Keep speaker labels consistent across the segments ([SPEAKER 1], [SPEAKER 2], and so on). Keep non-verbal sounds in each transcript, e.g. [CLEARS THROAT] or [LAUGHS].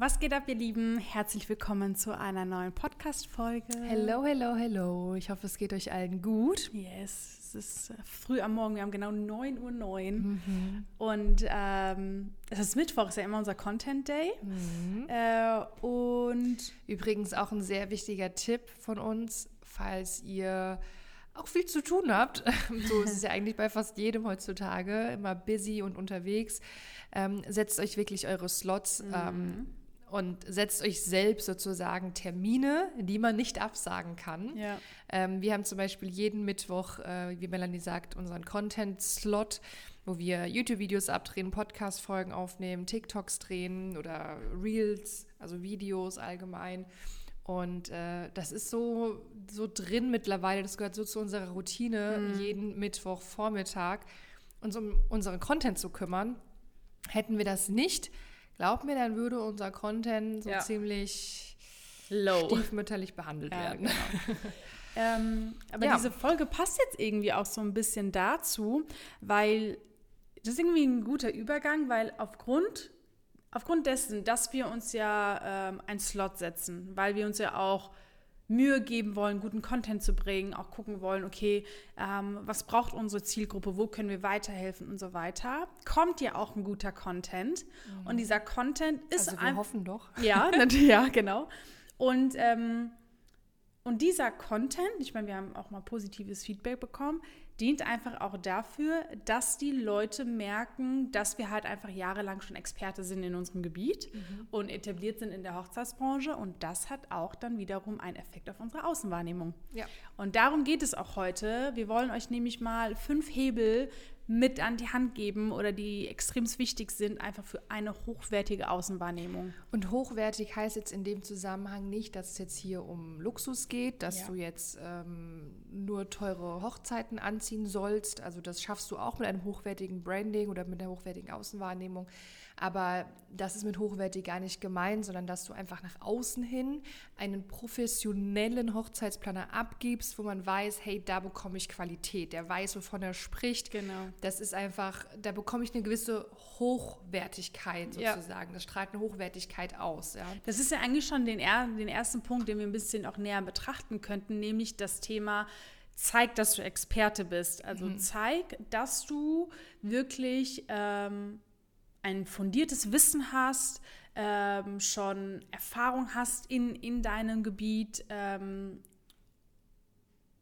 [SPEAKER 1] Was geht ab, ihr Lieben? Herzlich willkommen zu einer neuen Podcast-Folge.
[SPEAKER 2] Hello, hello, hello. Ich hoffe, es geht euch allen gut.
[SPEAKER 1] Yes, es ist früh am Morgen. Wir haben genau 9.09 Uhr. Mhm. Und ähm, es ist Mittwoch, ist ja immer unser Content Day. Mhm. Äh, und
[SPEAKER 2] übrigens auch ein sehr wichtiger Tipp von uns, falls ihr auch viel zu tun habt. [LAUGHS] so ist es ja eigentlich bei fast jedem heutzutage, immer busy und unterwegs. Ähm, setzt euch wirklich eure Slots. Mhm. Ähm, und setzt euch selbst sozusagen Termine, die man nicht absagen kann. Ja. Ähm, wir haben zum Beispiel jeden Mittwoch, äh, wie Melanie sagt, unseren Content-Slot, wo wir YouTube-Videos abdrehen, Podcast-Folgen aufnehmen, TikToks drehen oder Reels, also Videos allgemein. Und äh, das ist so, so drin mittlerweile, das gehört so zu unserer Routine, mhm. jeden Mittwochvormittag, uns um unseren Content zu kümmern. Hätten wir das nicht, glaub mir, dann würde unser Content so ja. ziemlich Low. stiefmütterlich behandelt ja, werden. Genau. [LAUGHS]
[SPEAKER 1] ähm, aber ja. diese Folge passt jetzt irgendwie auch so ein bisschen dazu, weil das ist irgendwie ein guter Übergang, weil aufgrund, aufgrund dessen, dass wir uns ja ähm, einen Slot setzen, weil wir uns ja auch Mühe geben wollen, guten Content zu bringen, auch gucken wollen, okay, ähm, was braucht unsere Zielgruppe, wo können wir weiterhelfen und so weiter, kommt ja auch ein guter Content. Mhm. Und dieser Content ist
[SPEAKER 2] also wir hoffen doch.
[SPEAKER 1] Ja, [LAUGHS] ja, genau. Und, ähm, und dieser Content, ich meine, wir haben auch mal positives Feedback bekommen, dient einfach auch dafür, dass die Leute merken, dass wir halt einfach jahrelang schon Experte sind in unserem Gebiet mhm. und etabliert sind in der Hochzeitsbranche. Und das hat auch dann wiederum einen Effekt auf unsere Außenwahrnehmung. Ja. Und darum geht es auch heute. Wir wollen euch nämlich mal fünf Hebel mit an die Hand geben oder die extrem wichtig sind, einfach für eine hochwertige Außenwahrnehmung.
[SPEAKER 2] Und hochwertig heißt jetzt in dem Zusammenhang nicht, dass es jetzt hier um Luxus geht, dass ja. du jetzt ähm, nur teure Hochzeiten anziehen sollst. Also das schaffst du auch mit einem hochwertigen Branding oder mit einer hochwertigen Außenwahrnehmung. Aber das ist mit hochwertig gar nicht gemeint, sondern dass du einfach nach außen hin einen professionellen Hochzeitsplaner abgibst, wo man weiß, hey, da bekomme ich Qualität. Der weiß, wovon er spricht. Genau. Das ist einfach, da bekomme ich eine gewisse Hochwertigkeit sozusagen. Ja. Das strahlt eine Hochwertigkeit aus. Ja.
[SPEAKER 1] Das ist ja eigentlich schon den, den ersten Punkt, den wir ein bisschen auch näher betrachten könnten, nämlich das Thema, zeig, dass du Experte bist. Also mhm. zeig, dass du wirklich ähm, ein fundiertes Wissen hast, ähm, schon Erfahrung hast in, in deinem Gebiet. Ähm,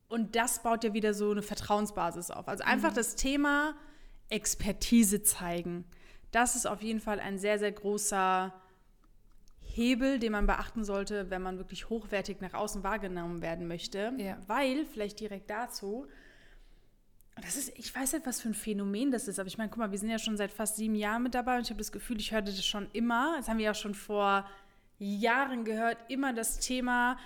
[SPEAKER 1] und das baut ja wieder so eine Vertrauensbasis auf. Also einfach mhm. das Thema Expertise zeigen. Das ist auf jeden Fall ein sehr, sehr großer Hebel, den man beachten sollte, wenn man wirklich hochwertig nach außen wahrgenommen werden möchte. Ja. Weil, vielleicht direkt dazu, das ist, ich weiß nicht, was für ein Phänomen das ist, aber ich meine, guck mal, wir sind ja schon seit fast sieben Jahren mit dabei und ich habe das Gefühl, ich hörte das schon immer. Das haben wir ja schon vor Jahren gehört, immer das Thema,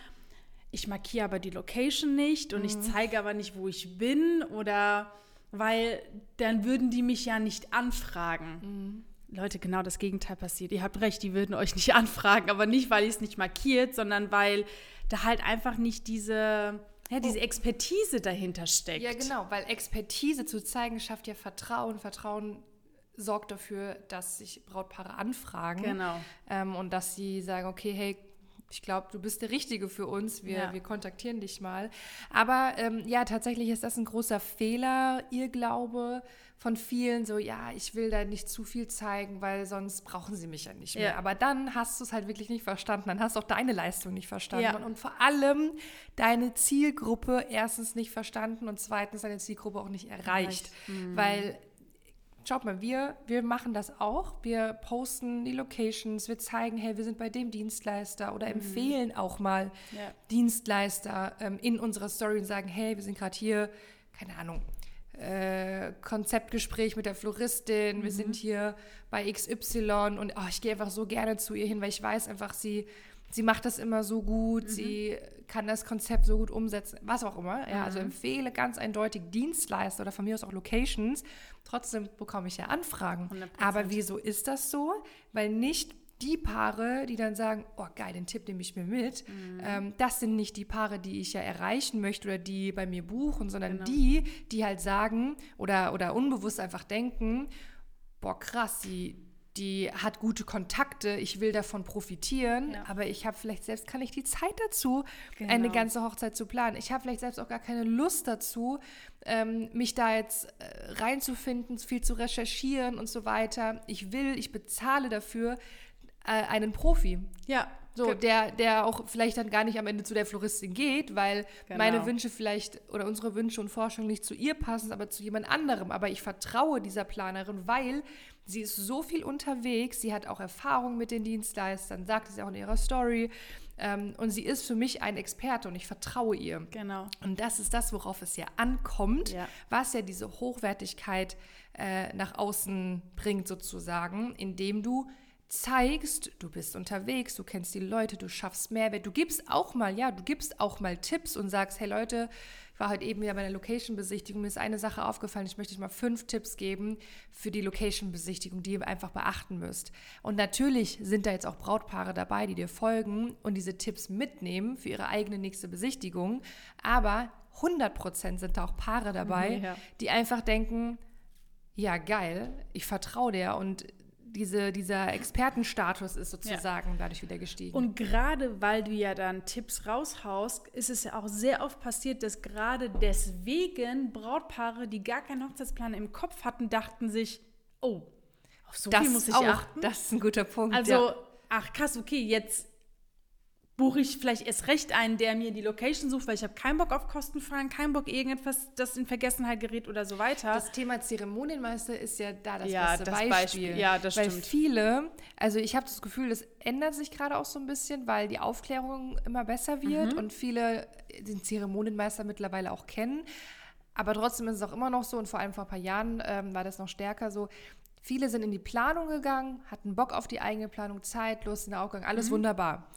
[SPEAKER 1] ich markiere aber die Location nicht und mhm. ich zeige aber nicht, wo ich bin oder weil dann würden die mich ja nicht anfragen. Mhm. Leute, genau das Gegenteil passiert. Ihr habt recht, die würden euch nicht [LAUGHS] anfragen, aber nicht, weil ihr es nicht markiert, sondern weil da halt einfach nicht diese ja, diese oh. Expertise dahinter steckt.
[SPEAKER 2] Ja, genau, weil Expertise zu zeigen schafft ja Vertrauen. Vertrauen sorgt dafür, dass sich Brautpaare anfragen. Genau. Ähm, und dass sie sagen, okay, hey, ich glaube, du bist der Richtige für uns. Wir, ja. wir kontaktieren dich mal. Aber ähm, ja, tatsächlich ist das ein großer Fehler, ihr Glaube von vielen. So, ja, ich will da nicht zu viel zeigen, weil sonst brauchen sie mich ja nicht mehr. Ja. Aber dann hast du es halt wirklich nicht verstanden. Dann hast du auch deine Leistung nicht verstanden. Ja. Und, und vor allem deine Zielgruppe erstens nicht verstanden und zweitens deine Zielgruppe auch nicht erreicht. Mhm. Weil Schaut mal, wir, wir machen das auch. Wir posten die Locations, wir zeigen, hey, wir sind bei dem Dienstleister oder mhm. empfehlen auch mal ja. Dienstleister ähm, in unserer Story und sagen, hey, wir sind gerade hier, keine Ahnung, äh, Konzeptgespräch mit der Floristin, mhm. wir sind hier bei XY und oh, ich gehe einfach so gerne zu ihr hin, weil ich weiß einfach, sie sie macht das immer so gut, mhm. sie kann das Konzept so gut umsetzen, was auch immer. Ja, also mhm. empfehle ganz eindeutig Dienstleister oder von mir aus auch Locations. Trotzdem bekomme ich ja Anfragen. 100%. Aber wieso ist das so? Weil nicht die Paare, die dann sagen, oh geil, den Tipp nehme ich mir mit, mhm. ähm, das sind nicht die Paare, die ich ja erreichen möchte oder die bei mir buchen, sondern genau. die, die halt sagen oder, oder unbewusst einfach denken, boah krass, sie die hat gute Kontakte, ich will davon profitieren, ja. aber ich habe vielleicht selbst, kann ich die Zeit dazu, genau. eine ganze Hochzeit zu planen. Ich habe vielleicht selbst auch gar keine Lust dazu, ähm, mich da jetzt äh, reinzufinden, viel zu recherchieren und so weiter. Ich will, ich bezahle dafür äh, einen Profi.
[SPEAKER 1] Ja.
[SPEAKER 2] So, der, der auch vielleicht dann gar nicht am Ende zu der Floristin geht, weil genau. meine Wünsche vielleicht oder unsere Wünsche und Forschungen nicht zu ihr passen, aber zu jemand anderem. Aber ich vertraue dieser Planerin, weil Sie ist so viel unterwegs, sie hat auch Erfahrung mit den Dienstleistern, sagt sie auch in ihrer Story. Ähm, und sie ist für mich ein Experte und ich vertraue ihr.
[SPEAKER 1] Genau.
[SPEAKER 2] Und das ist das, worauf es ja ankommt, ja. was ja diese Hochwertigkeit äh, nach außen bringt, sozusagen, indem du zeigst, du bist unterwegs, du kennst die Leute, du schaffst Mehrwert, du gibst auch mal, ja, du gibst auch mal Tipps und sagst, hey Leute, ich war heute eben wieder bei der Location-Besichtigung, mir ist eine Sache aufgefallen, ich möchte euch mal fünf Tipps geben für die Location-Besichtigung, die ihr einfach beachten müsst. Und natürlich sind da jetzt auch Brautpaare dabei, die dir folgen und diese Tipps mitnehmen für ihre eigene nächste Besichtigung, aber 100% sind da auch Paare dabei, ja. die einfach denken, ja geil, ich vertraue dir und diese, dieser Expertenstatus ist sozusagen ja. dadurch wieder gestiegen.
[SPEAKER 1] Und gerade weil du ja dann Tipps raushaust, ist es ja auch sehr oft passiert, dass gerade deswegen Brautpaare, die gar keinen Hochzeitsplan im Kopf hatten, dachten sich, oh,
[SPEAKER 2] auf so das viel muss ich auch, achten. Das ist ein guter Punkt.
[SPEAKER 1] Also, ja. ach krass, okay, jetzt buche ich vielleicht erst recht einen, der mir die Location sucht, weil ich habe keinen Bock auf Kostenfallen, keinen Bock irgendetwas, das in Vergessenheit gerät oder so weiter.
[SPEAKER 2] Das Thema Zeremonienmeister ist ja da das
[SPEAKER 1] ja,
[SPEAKER 2] beste
[SPEAKER 1] das
[SPEAKER 2] Beispiel.
[SPEAKER 1] Beispiel. Ja, das
[SPEAKER 2] weil
[SPEAKER 1] stimmt.
[SPEAKER 2] viele, also ich habe das Gefühl, das ändert sich gerade auch so ein bisschen, weil die Aufklärung immer besser wird mhm. und viele den Zeremonienmeister mittlerweile auch kennen. Aber trotzdem ist es auch immer noch so und vor allem vor ein paar Jahren ähm, war das noch stärker so, Viele sind in die Planung gegangen, hatten Bock auf die eigene Planung, Zeit, Lust in der Aufgang, alles mhm. wunderbar.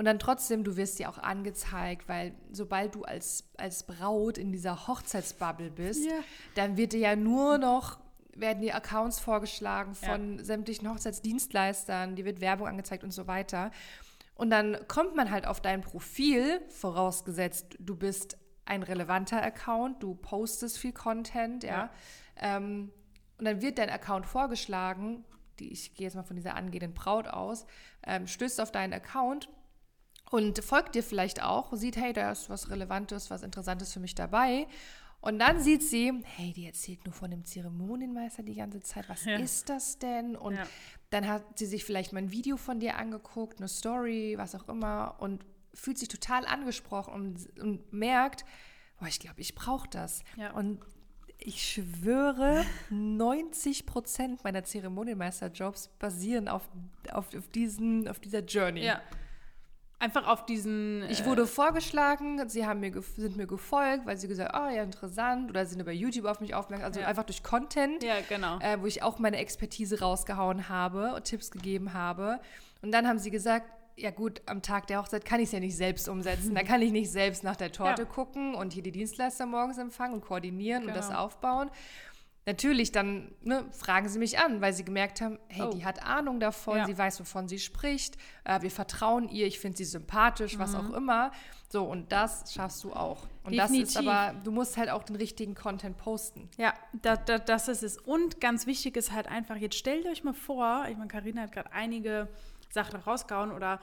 [SPEAKER 2] Und dann trotzdem, du wirst ja auch angezeigt, weil sobald du als, als Braut in dieser Hochzeitsbubble bist, yeah. dann wird dir ja nur noch werden die Accounts vorgeschlagen von ja. sämtlichen Hochzeitsdienstleistern, die wird Werbung angezeigt und so weiter. Und dann kommt man halt auf dein Profil, vorausgesetzt, du bist ein relevanter Account, du postest viel Content, ja. ja. Ähm, und dann wird dein Account vorgeschlagen, die, ich gehe jetzt mal von dieser angehenden Braut aus, ähm, stößt auf deinen Account und folgt dir vielleicht auch, sieht, hey, da ist was Relevantes, was Interessantes für mich dabei. Und dann sieht sie, hey, die erzählt nur von dem Zeremonienmeister die ganze Zeit. Was ja. ist das denn? Und ja. dann hat sie sich vielleicht mal ein Video von dir angeguckt, eine Story, was auch immer, und fühlt sich total angesprochen und, und merkt, boah, ich glaube, ich brauche das. Ja. Und ich schwöre, [LAUGHS] 90 Prozent meiner Zeremonienmeisterjobs basieren auf, auf, auf, diesen, auf dieser Journey.
[SPEAKER 1] Ja. Einfach auf diesen.
[SPEAKER 2] Ich wurde äh, vorgeschlagen, sie haben mir sind mir gefolgt, weil sie gesagt haben, oh ja, interessant. Oder sind über YouTube auf mich aufmerksam. Also ja. einfach durch Content,
[SPEAKER 1] ja, genau.
[SPEAKER 2] Äh, wo ich auch meine Expertise rausgehauen habe und Tipps gegeben habe. Und dann haben sie gesagt, ja gut, am Tag der Hochzeit kann ich es ja nicht selbst umsetzen. Da kann ich nicht selbst nach der [LAUGHS] Torte ja. gucken und hier die Dienstleister morgens empfangen und koordinieren genau. und das genau. aufbauen natürlich dann ne, fragen sie mich an, weil sie gemerkt haben, hey, oh. die hat Ahnung davon, ja. sie weiß, wovon sie spricht, äh, wir vertrauen ihr, ich finde sie sympathisch, mhm. was auch immer. So, und das schaffst du auch. Und Definitiv. das ist aber, du musst halt auch den richtigen Content posten.
[SPEAKER 1] Ja, da, da, das ist es. Und ganz wichtig ist halt einfach, jetzt stellt euch mal vor, ich meine, Karina hat gerade einige Sachen rausgehauen oder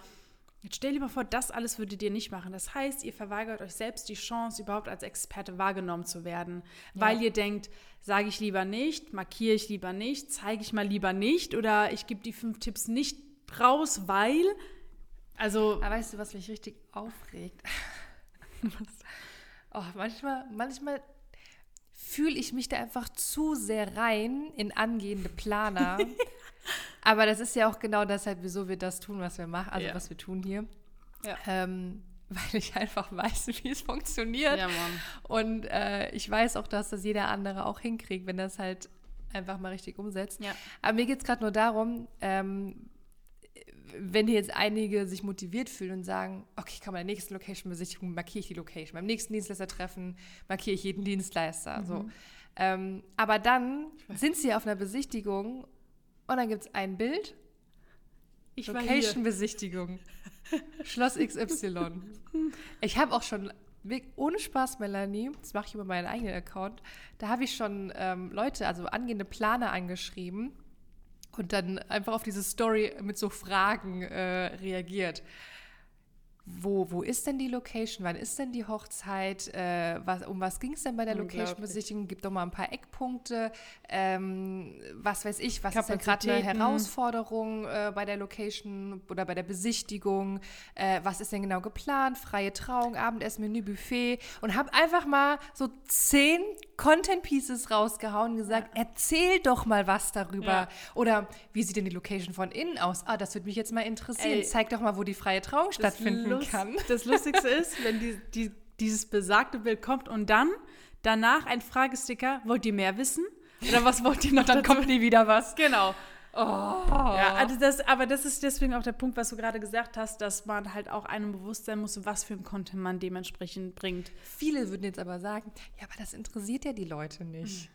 [SPEAKER 1] Jetzt stell dir mal vor, das alles würdet ihr nicht machen. Das heißt, ihr verweigert euch selbst die Chance, überhaupt als Experte wahrgenommen zu werden, ja. weil ihr denkt, sage ich lieber nicht, markiere ich lieber nicht, zeige ich mal lieber nicht oder ich gebe die fünf Tipps nicht raus, weil. Also.
[SPEAKER 2] Aber weißt du, was mich richtig aufregt? [LAUGHS] oh, manchmal, manchmal fühle ich mich da einfach zu sehr rein in angehende Planer. [LAUGHS] Aber das ist ja auch genau deshalb, wieso wir das tun, was wir machen, also ja. was wir tun hier. Ja. Ähm, weil ich einfach weiß, [LAUGHS] wie es funktioniert. Ja, Mann. Und äh, ich weiß auch, dass das jeder andere auch hinkriegt, wenn das halt einfach mal richtig umsetzt. Ja. Aber mir geht es gerade nur darum, ähm, wenn hier jetzt einige sich motiviert fühlen und sagen, okay, komm, bei der nächsten Location-Besichtigung markiere ich die Location, beim nächsten Dienstleister-Treffen markiere ich jeden Dienstleister. Mhm. So. Ähm, aber dann sind sie auf einer Besichtigung und dann gibt es ein Bild. Location-Besichtigung. Schloss XY. Ich habe auch schon, ohne Spaß, Melanie, das mache ich über meinen eigenen Account, da habe ich schon ähm, Leute, also angehende Planer angeschrieben und dann einfach auf diese Story mit so Fragen äh, reagiert wo, wo ist denn die Location? Wann ist denn die Hochzeit? Äh, was, um was ging es denn bei der Location-Besichtigung? Gib doch mal ein paar Eckpunkte. Ähm, was weiß ich, was ist denn gerade eine Herausforderung äh, bei der Location oder bei der Besichtigung? Äh, was ist denn genau geplant? Freie Trauung, Abendessen, Menü, Buffet. Und habe einfach mal so zehn Content Pieces rausgehauen und gesagt, ja. erzähl doch mal was darüber. Ja. Oder wie sieht denn die Location von innen aus? Ah, das würde mich jetzt mal interessieren. Ey, Zeig doch mal, wo die freie Trauung stattfinden Lust, kann. [LAUGHS]
[SPEAKER 1] Das Lustigste ist, wenn die, die, dieses besagte Bild kommt und dann danach ein Fragesticker, wollt ihr mehr wissen? Oder was wollt ihr noch?
[SPEAKER 2] Und dann dazu? kommt nie wieder was.
[SPEAKER 1] Genau. Oh. Ja, also das, aber das ist deswegen auch der Punkt, was du gerade gesagt hast, dass man halt auch einem bewusst sein muss, was für ein Content man dementsprechend bringt.
[SPEAKER 2] Viele würden jetzt aber sagen, ja, aber das interessiert ja die Leute nicht. Hm.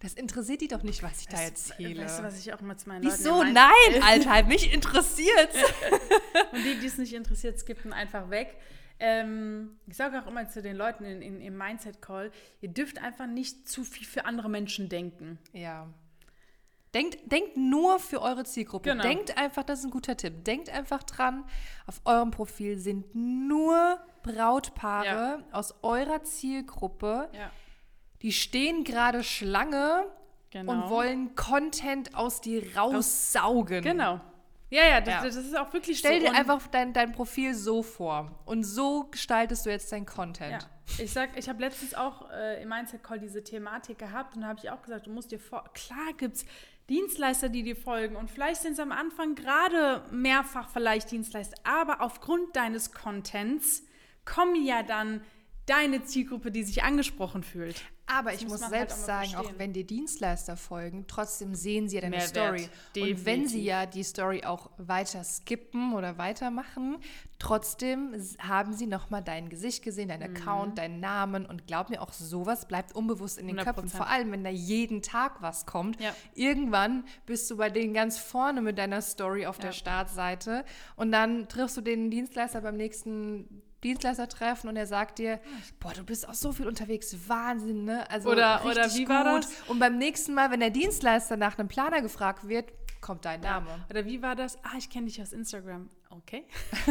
[SPEAKER 2] Das interessiert die doch nicht, was ich da erzähle.
[SPEAKER 1] Weißt du, was ich auch immer zu meinen
[SPEAKER 2] Wieso? Leuten Nein, Alter, mich interessiert's. [LAUGHS]
[SPEAKER 1] Und die, die es nicht interessiert, skippen einfach weg. Ähm, ich sage auch immer zu den Leuten in, in, im Mindset-Call, ihr dürft einfach nicht zu viel für andere Menschen denken.
[SPEAKER 2] Ja. Denkt, denkt nur für eure Zielgruppe. Genau. Denkt einfach, das ist ein guter Tipp. Denkt einfach dran, auf eurem Profil sind nur Brautpaare ja. aus eurer Zielgruppe. Ja. Die stehen gerade Schlange genau. und wollen Content aus dir raussaugen.
[SPEAKER 1] Genau. Ja, ja das, ja. das ist auch wirklich
[SPEAKER 2] Stell so. Stell dir einfach dein, dein Profil so vor. Und so gestaltest du jetzt dein Content. Ja.
[SPEAKER 1] Ich sag, ich habe letztens auch äh, im Mindset Call diese Thematik gehabt und da habe ich auch gesagt, du musst dir vor, klar gibt es Dienstleister, die dir folgen. Und vielleicht sind es am Anfang gerade mehrfach vielleicht Dienstleister. Aber aufgrund deines Contents kommen ja dann deine Zielgruppe, die sich angesprochen fühlt.
[SPEAKER 2] Aber das ich muss, muss selbst halt sagen, verstehen. auch wenn dir Dienstleister folgen, trotzdem sehen sie ja deine Mehrwert, Story. Definitiv. Und wenn sie ja die Story auch weiter skippen oder weitermachen, trotzdem haben sie nochmal dein Gesicht gesehen, dein mhm. Account, deinen Namen. Und glaub mir, auch sowas bleibt unbewusst in den 100%. Köpfen. Vor allem, wenn da jeden Tag was kommt. Ja. Irgendwann bist du bei denen ganz vorne mit deiner Story auf ja. der Startseite. Und dann triffst du den Dienstleister beim nächsten Dienstleister treffen und er sagt dir, boah, du bist auch so viel unterwegs, Wahnsinn, ne?
[SPEAKER 1] Also oder, oder wie gut. war das?
[SPEAKER 2] Und beim nächsten Mal, wenn der Dienstleister nach einem Planer gefragt wird, kommt dein Name.
[SPEAKER 1] Oder wie war das? Ah, ich kenne dich aus Instagram. Okay.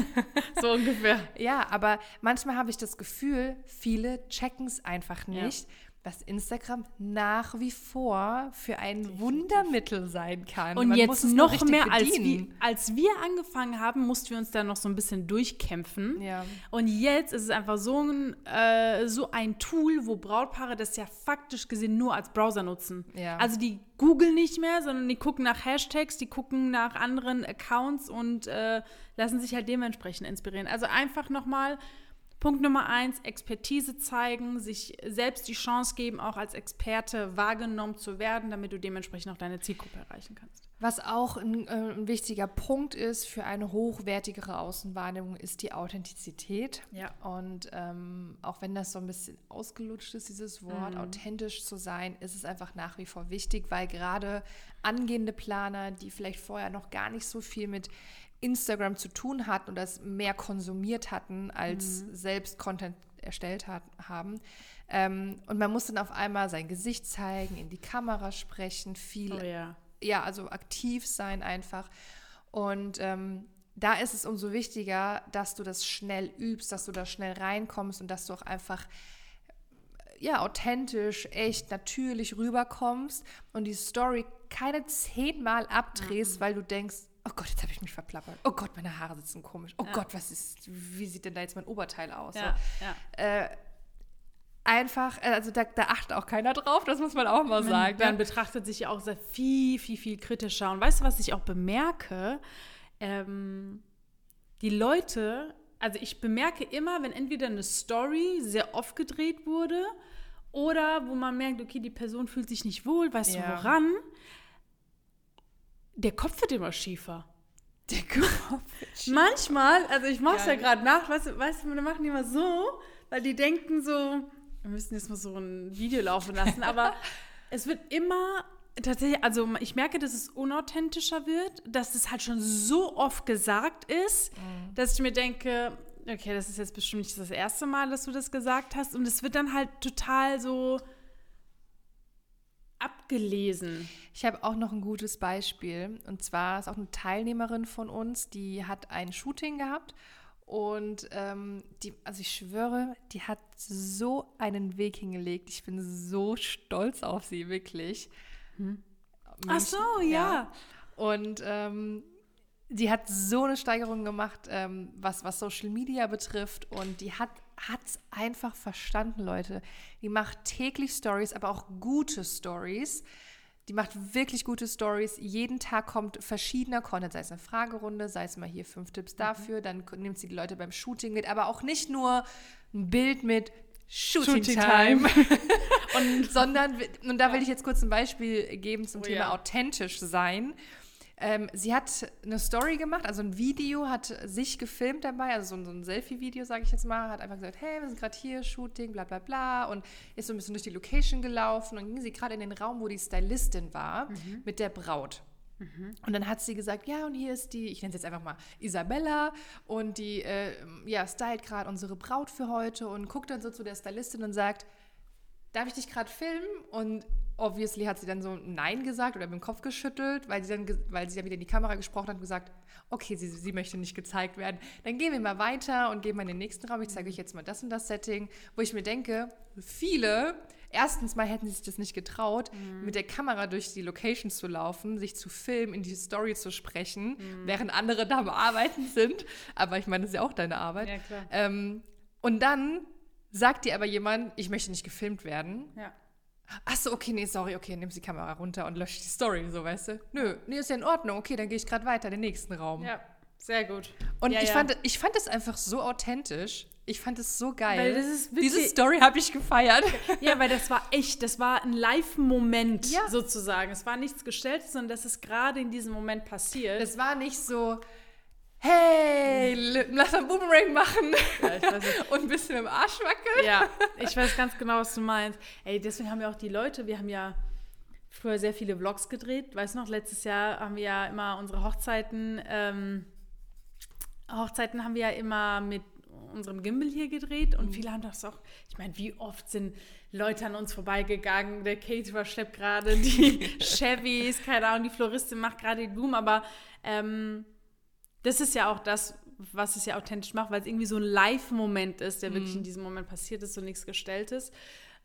[SPEAKER 1] [LAUGHS] so ungefähr.
[SPEAKER 2] Ja, aber manchmal habe ich das Gefühl, viele checken es einfach nicht. Ja dass Instagram nach wie vor für ein. Wundermittel sein kann.
[SPEAKER 1] Und Man jetzt noch mehr als wir, als wir angefangen haben, mussten wir uns da noch so ein bisschen durchkämpfen. Ja. Und jetzt ist es einfach so ein, äh, so ein Tool, wo Brautpaare das ja faktisch gesehen nur als Browser nutzen. Ja. Also die googeln nicht mehr, sondern die gucken nach Hashtags, die gucken nach anderen Accounts und äh, lassen sich halt dementsprechend inspirieren. Also einfach nochmal mal Punkt Nummer eins, Expertise zeigen, sich selbst die Chance geben, auch als Experte wahrgenommen zu werden, damit du dementsprechend auch deine Zielgruppe erreichen kannst.
[SPEAKER 2] Was auch ein, äh, ein wichtiger Punkt ist für eine hochwertigere Außenwahrnehmung, ist die Authentizität. Ja. Und ähm, auch wenn das so ein bisschen ausgelutscht ist, dieses Wort, mhm. authentisch zu sein, ist es einfach nach wie vor wichtig, weil gerade angehende Planer, die vielleicht vorher noch gar nicht so viel mit Instagram zu tun hatten oder es mehr konsumiert hatten, als mhm. selbst Content erstellt hat, haben. Ähm, und man muss dann auf einmal sein Gesicht zeigen, in die Kamera sprechen, viel, oh, ja. ja, also aktiv sein einfach. Und ähm, da ist es umso wichtiger, dass du das schnell übst, dass du da schnell reinkommst und dass du auch einfach ja, authentisch, echt, natürlich rüberkommst und die Story keine zehnmal abdrehst, mhm. weil du denkst, oh Gott, jetzt habe ich mich verplappert. Oh Gott, meine Haare sitzen komisch. Oh ja. Gott, was ist, wie sieht denn da jetzt mein Oberteil aus? Ja, so. ja. Äh, einfach, äh, also da, da, achtet auch keiner drauf, das muss man auch mal man, sagen.
[SPEAKER 1] Man betrachtet sich ja auch sehr viel, viel, viel kritischer. Und weißt du, was ich auch bemerke? Ähm, die Leute, also ich bemerke immer, wenn entweder eine Story sehr oft gedreht wurde oder wo man merkt, okay, die Person fühlt sich nicht wohl, weißt ja. du woran? Der Kopf wird immer schiefer.
[SPEAKER 2] Der Kopf. [LAUGHS]
[SPEAKER 1] Manchmal, also ich mache es ja gerade nach, weißt du, weißt du, machen die immer so, weil die denken so, wir müssen jetzt mal so ein Video laufen lassen, aber [LAUGHS] es wird immer tatsächlich, also ich merke, dass es unauthentischer wird, dass es halt schon so oft gesagt ist, mhm. dass ich mir denke, okay, das ist jetzt bestimmt nicht das erste Mal, dass du das gesagt hast und es wird dann halt total so abgelesen.
[SPEAKER 2] Ich habe auch noch ein gutes Beispiel. Und zwar ist auch eine Teilnehmerin von uns, die hat ein Shooting gehabt. Und ähm, die, also ich schwöre, die hat so einen Weg hingelegt. Ich bin so stolz auf sie, wirklich.
[SPEAKER 1] Hm. Ach so, ja. ja.
[SPEAKER 2] Und ähm, die hat so eine Steigerung gemacht, ähm, was, was Social Media betrifft. Und die hat es einfach verstanden, Leute. Die macht täglich Stories, aber auch gute Stories. Die macht wirklich gute Stories. Jeden Tag kommt verschiedener Content, sei es eine Fragerunde, sei es mal hier fünf Tipps mhm. dafür. Mhm. Dann nimmt sie die Leute beim Shooting mit, aber auch nicht nur ein Bild mit Shooting, Shooting Time, [LAUGHS] und, sondern und da will ich jetzt kurz ein Beispiel geben zum oh, Thema ja. authentisch sein. Ähm, sie hat eine Story gemacht, also ein Video, hat sich gefilmt dabei, also so ein, so ein Selfie-Video, sage ich jetzt mal, hat einfach gesagt, hey, wir sind gerade hier, Shooting, bla bla bla und ist so ein bisschen durch die Location gelaufen und ging sie gerade in den Raum, wo die Stylistin war, mhm. mit der Braut. Mhm. Und dann hat sie gesagt, ja, und hier ist die, ich nenne es jetzt einfach mal Isabella, und die, äh, ja, stylt gerade unsere Braut für heute und guckt dann so zu der Stylistin und sagt, darf ich dich gerade filmen? Und obviously hat sie dann so Nein gesagt oder mit dem Kopf geschüttelt, weil sie dann, weil sie dann wieder in die Kamera gesprochen hat und gesagt, okay, sie, sie möchte nicht gezeigt werden. Dann gehen wir mal weiter und gehen mal in den nächsten Raum. Ich zeige euch jetzt mal das und das Setting, wo ich mir denke, viele, erstens mal hätten sie sich das nicht getraut, mhm. mit der Kamera durch die Locations zu laufen, sich zu filmen, in die Story zu sprechen, mhm. während andere da am Arbeiten sind. Aber ich meine, das ist ja auch deine Arbeit. Ja, klar. Ähm, und dann sagt dir aber jemand, ich möchte nicht gefilmt werden. Ja. Ach so, okay, nee, sorry, okay, nimm die Kamera runter und lösch die Story, so, weißt du? Nö, nee, ist ja in Ordnung, okay, dann gehe ich gerade weiter in den nächsten Raum.
[SPEAKER 1] Ja, sehr gut.
[SPEAKER 2] Und
[SPEAKER 1] ja,
[SPEAKER 2] ich,
[SPEAKER 1] ja.
[SPEAKER 2] Fand, ich fand es einfach so authentisch. Ich fand es so geil. Diese Story habe ich gefeiert. [LAUGHS]
[SPEAKER 1] Ja, weil das war echt, das war ein Live-Moment ja. sozusagen. Es war nichts Gestelltes, sondern das ist gerade in diesem Moment passiert.
[SPEAKER 2] Es war nicht so, hey, lass mal Boomerang machen ja, [LAUGHS] und ein bisschen im Arsch wackeln.
[SPEAKER 1] Ja, [LAUGHS] ich weiß ganz genau, was du meinst. Ey, deswegen haben wir auch die Leute, wir haben ja früher sehr viele Vlogs gedreht. Weißt du noch, letztes Jahr haben wir ja immer unsere Hochzeiten, ähm, Hochzeiten haben wir ja immer mit unserem Gimbal hier gedreht und mhm. viele haben das auch, ich meine, wie oft sind Leute an uns vorbeigegangen, der Caterer schleppt gerade [LAUGHS] die Chevys, keine Ahnung, die Floristin macht gerade die Blumen, aber ähm, das ist ja auch das, was es ja authentisch macht, weil es irgendwie so ein Live-Moment ist, der mhm. wirklich in diesem Moment passiert ist, so nichts Gestelltes.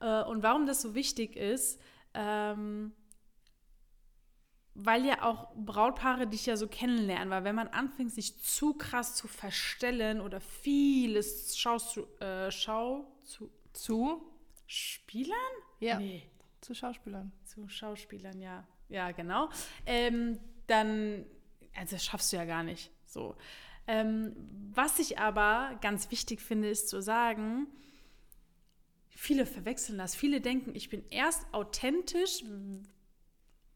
[SPEAKER 1] Äh, und warum das so wichtig ist, ähm, weil ja auch Brautpaare dich ja so kennenlernen, weil wenn man anfängt, sich zu krass zu verstellen oder vieles schaust zu, äh, schau zu, zu Spielern?
[SPEAKER 2] Ja. Nee. Zu Schauspielern.
[SPEAKER 1] Zu Schauspielern, ja. Ja, genau. Ähm, dann, also das schaffst du ja gar nicht. So. Ähm, was ich aber ganz wichtig finde, ist zu sagen, viele verwechseln das. Viele denken, ich bin erst authentisch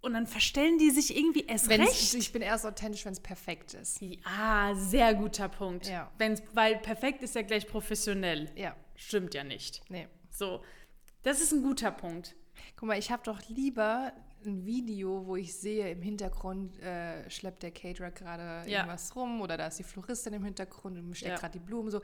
[SPEAKER 1] und dann verstellen die sich irgendwie erst
[SPEAKER 2] wenn's,
[SPEAKER 1] recht.
[SPEAKER 2] Ich bin erst authentisch, wenn es perfekt ist.
[SPEAKER 1] Ah, sehr guter Punkt. Ja. Wenn's, weil perfekt ist ja gleich professionell.
[SPEAKER 2] Ja.
[SPEAKER 1] Stimmt ja nicht.
[SPEAKER 2] Nee.
[SPEAKER 1] So, das ist ein guter Punkt.
[SPEAKER 2] Guck mal, ich habe doch lieber ein Video, wo ich sehe, im Hintergrund äh, schleppt der Caterer gerade ja. irgendwas rum oder da ist die Floristin im Hintergrund und steckt ja. gerade die Blumen so.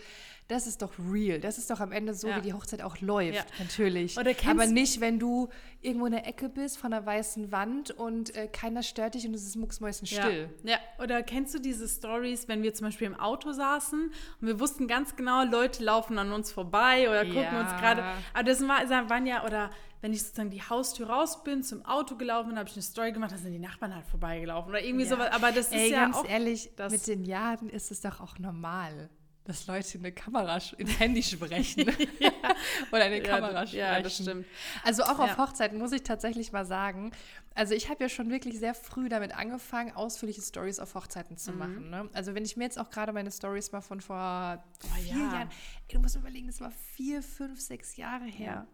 [SPEAKER 2] Das ist doch real. Das ist doch am Ende so, ja. wie die Hochzeit auch läuft, natürlich. Aber nicht, wenn du irgendwo in der Ecke bist von einer weißen Wand und äh, keiner stört dich und es ist mucksmäuschenstill.
[SPEAKER 1] Ja. oder kennst du diese Stories, wenn wir zum Beispiel im Auto saßen und wir wussten ganz genau, Leute laufen an uns vorbei oder gucken uns gerade. Aber das waren ja, oder wenn ich sozusagen die Haustür raus bin, zum Auto gelaufen bin, habe ich eine Story gemacht, da sind die Nachbarn halt vorbeigelaufen oder irgendwie ja. sowas. Aber das Ey, ist ja
[SPEAKER 2] ganz
[SPEAKER 1] auch
[SPEAKER 2] ehrlich, mit den Jahren ist es doch auch normal dass Leute in eine Kamera, ins Handy sprechen. ja. [LAUGHS] [LAUGHS] Oder in eine ja, Kamera sprechen. Ja,
[SPEAKER 1] das stimmt.
[SPEAKER 2] Also auch auf Hochzeiten muss ich tatsächlich mal sagen, also ich habe ja schon wirklich sehr früh damit angefangen, ausführliche Stories auf Hochzeiten zu mhm. machen. Ne? Also wenn ich mir jetzt auch gerade meine Stories mal von vor oh, vier Jahren, ey, du musst überlegen, das war vier, fünf, sechs Jahre her.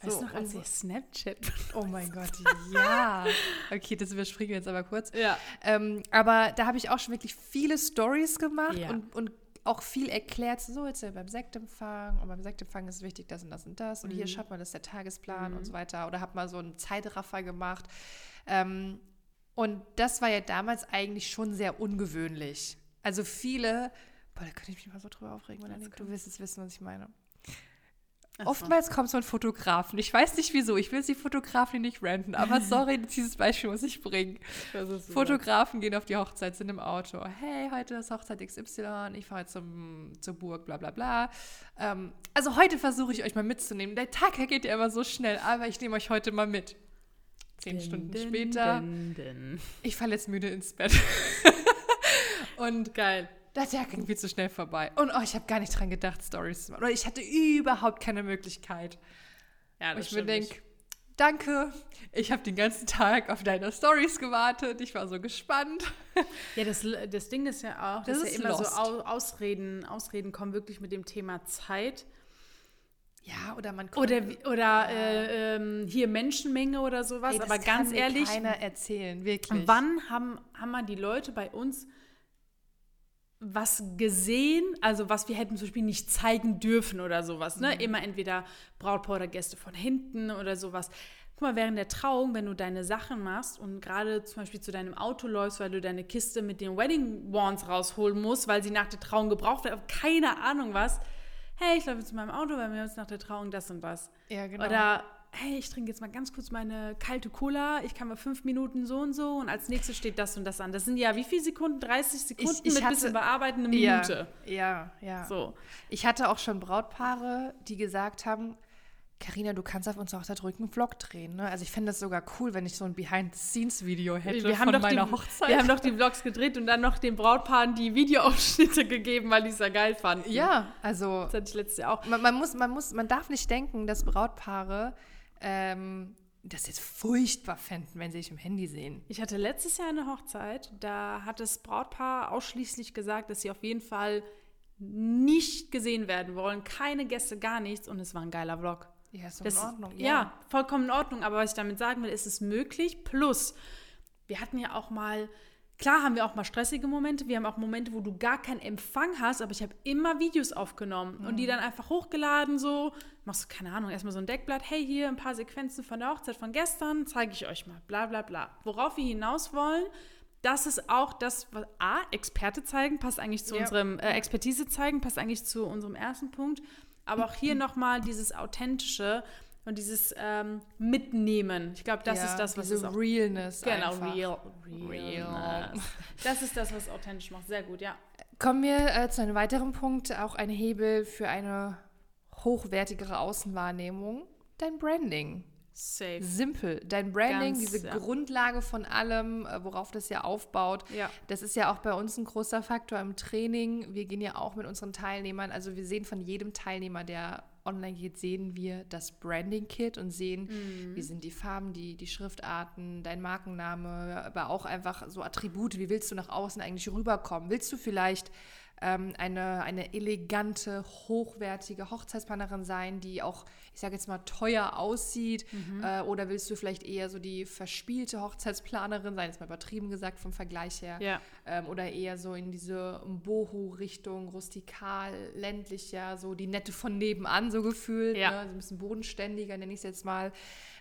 [SPEAKER 1] Weißt du noch, als ich Snapchat
[SPEAKER 2] Oh mein Gott, ja. Okay, das überspringen wir jetzt aber kurz.
[SPEAKER 1] Ja.
[SPEAKER 2] Ähm, aber da habe ich auch schon wirklich viele Stories gemacht ja. und, und auch viel erklärt. So, jetzt ja beim Sektempfang und beim Sektempfang ist wichtig das und das und das. Und mhm. hier schaut man, das ist der Tagesplan mhm. und so weiter. Oder habe mal so einen Zeitraffer gemacht. Ähm, und das war ja damals eigentlich schon sehr ungewöhnlich. Also viele, boah, da könnte ich mich mal so drüber aufregen, wenn du wirst es wissen, was ich meine. So. Oftmals kommt so ein Fotografen. Ich weiß nicht wieso. Ich will sie Fotografen nicht ranten, aber [LAUGHS] sorry, dieses Beispiel muss ich bringen. Fotografen gehen auf die Hochzeit, sind im Auto. Hey, heute ist Hochzeit XY, ich fahre zum, zur Burg, bla bla bla. Ähm, also heute versuche ich euch mal mitzunehmen. Der Tag geht ja immer so schnell, aber ich nehme euch heute mal mit. Zehn din, Stunden din, später. Din, ich falle jetzt müde ins Bett. [LAUGHS] Und geil der Tag ging viel zu schnell vorbei. Und oh, ich habe gar nicht dran gedacht, Stories zu machen. Oder ich hatte überhaupt keine Möglichkeit. Ja, das Und ich mir denke, danke, ich habe den ganzen Tag auf deine Stories gewartet. Ich war so gespannt.
[SPEAKER 1] Ja, das, das Ding ist ja auch, das dass ist ja immer lost. so Ausreden, Ausreden kommen wirklich mit dem Thema Zeit.
[SPEAKER 2] Ja, oder man
[SPEAKER 1] Oder, oder ja. äh, ähm, hier Menschenmenge oder sowas. Ey, Aber ganz ehrlich.
[SPEAKER 2] keiner erzählen, wirklich.
[SPEAKER 1] Wann haben, haben wir die Leute bei uns was gesehen, also was wir hätten zum Beispiel nicht zeigen dürfen oder sowas. Ne? Mhm. Immer entweder Brautpaar oder Gäste von hinten oder sowas. Guck mal, während der Trauung, wenn du deine Sachen machst und gerade zum Beispiel zu deinem Auto läufst, weil du deine Kiste mit den Wedding Wands rausholen musst, weil sie nach der Trauung gebraucht wird, keine Ahnung was. Hey, ich laufe zu meinem Auto, weil wir jetzt nach der Trauung das und was.
[SPEAKER 2] Ja, genau.
[SPEAKER 1] Oder hey, ich trinke jetzt mal ganz kurz meine kalte Cola, ich kann mal fünf Minuten so und so und als nächstes steht das und das an. Das sind ja wie viele Sekunden? 30 Sekunden ich, ich mit hatte, bisschen bearbeiten, eine Minute.
[SPEAKER 2] Ja, ja, ja.
[SPEAKER 1] So.
[SPEAKER 2] Ich hatte auch schon Brautpaare, die gesagt haben, Carina, du kannst auf unserer Hochzeit ruhig einen Vlog drehen. Ne? Also ich fände das sogar cool, wenn ich so ein Behind-the-Scenes-Video hätte
[SPEAKER 1] wir von meiner
[SPEAKER 2] die,
[SPEAKER 1] Hochzeit. Wir haben doch die Vlogs gedreht und dann noch den Brautpaaren die Videoausschnitte gegeben, weil die es ja geil fanden.
[SPEAKER 2] Ja, also
[SPEAKER 1] das hatte ich letztes Jahr auch.
[SPEAKER 2] Man, man, muss, man, muss, man darf nicht denken, dass Brautpaare ähm, das jetzt furchtbar fänden, wenn sie sich im Handy sehen.
[SPEAKER 1] Ich hatte letztes Jahr eine Hochzeit, da hat das Brautpaar ausschließlich gesagt, dass sie auf jeden Fall nicht gesehen werden wollen, keine Gäste, gar nichts und es war ein geiler Vlog.
[SPEAKER 2] Ja, ist doch das, in Ordnung.
[SPEAKER 1] Ja. ja, vollkommen in Ordnung, aber was ich damit sagen will, ist es möglich. Plus, wir hatten ja auch mal Klar haben wir auch mal stressige Momente. Wir haben auch Momente, wo du gar keinen Empfang hast, aber ich habe immer Videos aufgenommen mhm. und die mhm. dann einfach hochgeladen. So, machst du, keine Ahnung, erstmal so ein Deckblatt. Hey, hier ein paar Sequenzen von der Hochzeit von gestern, zeige ich euch mal. Bla, bla, bla. Worauf wir hinaus wollen, das ist auch das, was A, Experte zeigen, passt eigentlich zu ja. unserem, äh, Expertise zeigen, passt eigentlich zu unserem ersten Punkt. Aber auch hier [CLEARS THROAT] nochmal dieses Authentische und dieses ähm, Mitnehmen. Ich glaube, das ja, ist das, was
[SPEAKER 2] diese es auch, Realness.
[SPEAKER 1] Genau, real, real. Das ist das, was authentisch macht. Sehr gut, ja.
[SPEAKER 2] Kommen wir äh, zu einem weiteren Punkt, auch ein Hebel für eine hochwertigere Außenwahrnehmung. Dein Branding.
[SPEAKER 1] Safe.
[SPEAKER 2] Simpel. Dein Branding, Ganz, diese ja. Grundlage von allem, äh, worauf das ja aufbaut.
[SPEAKER 1] Ja.
[SPEAKER 2] Das ist ja auch bei uns ein großer Faktor im Training. Wir gehen ja auch mit unseren Teilnehmern, also wir sehen von jedem Teilnehmer, der online geht, sehen wir das Branding-Kit und sehen, mhm. wie sind die Farben, die, die Schriftarten, dein Markenname, aber auch einfach so Attribute, wie willst du nach außen eigentlich rüberkommen? Willst du vielleicht ähm, eine, eine elegante, hochwertige Hochzeitsplanerin sein, die auch, ich sage jetzt mal, teuer aussieht? Mhm. Äh, oder willst du vielleicht eher so die verspielte Hochzeitsplanerin sein, jetzt mal übertrieben gesagt vom Vergleich her?
[SPEAKER 1] Ja.
[SPEAKER 2] Ähm, oder eher so in diese Boho-Richtung, rustikal, ländlicher, so die Nette von nebenan so gefühlt, ja. ne? so ein bisschen bodenständiger, nenne ich es jetzt mal.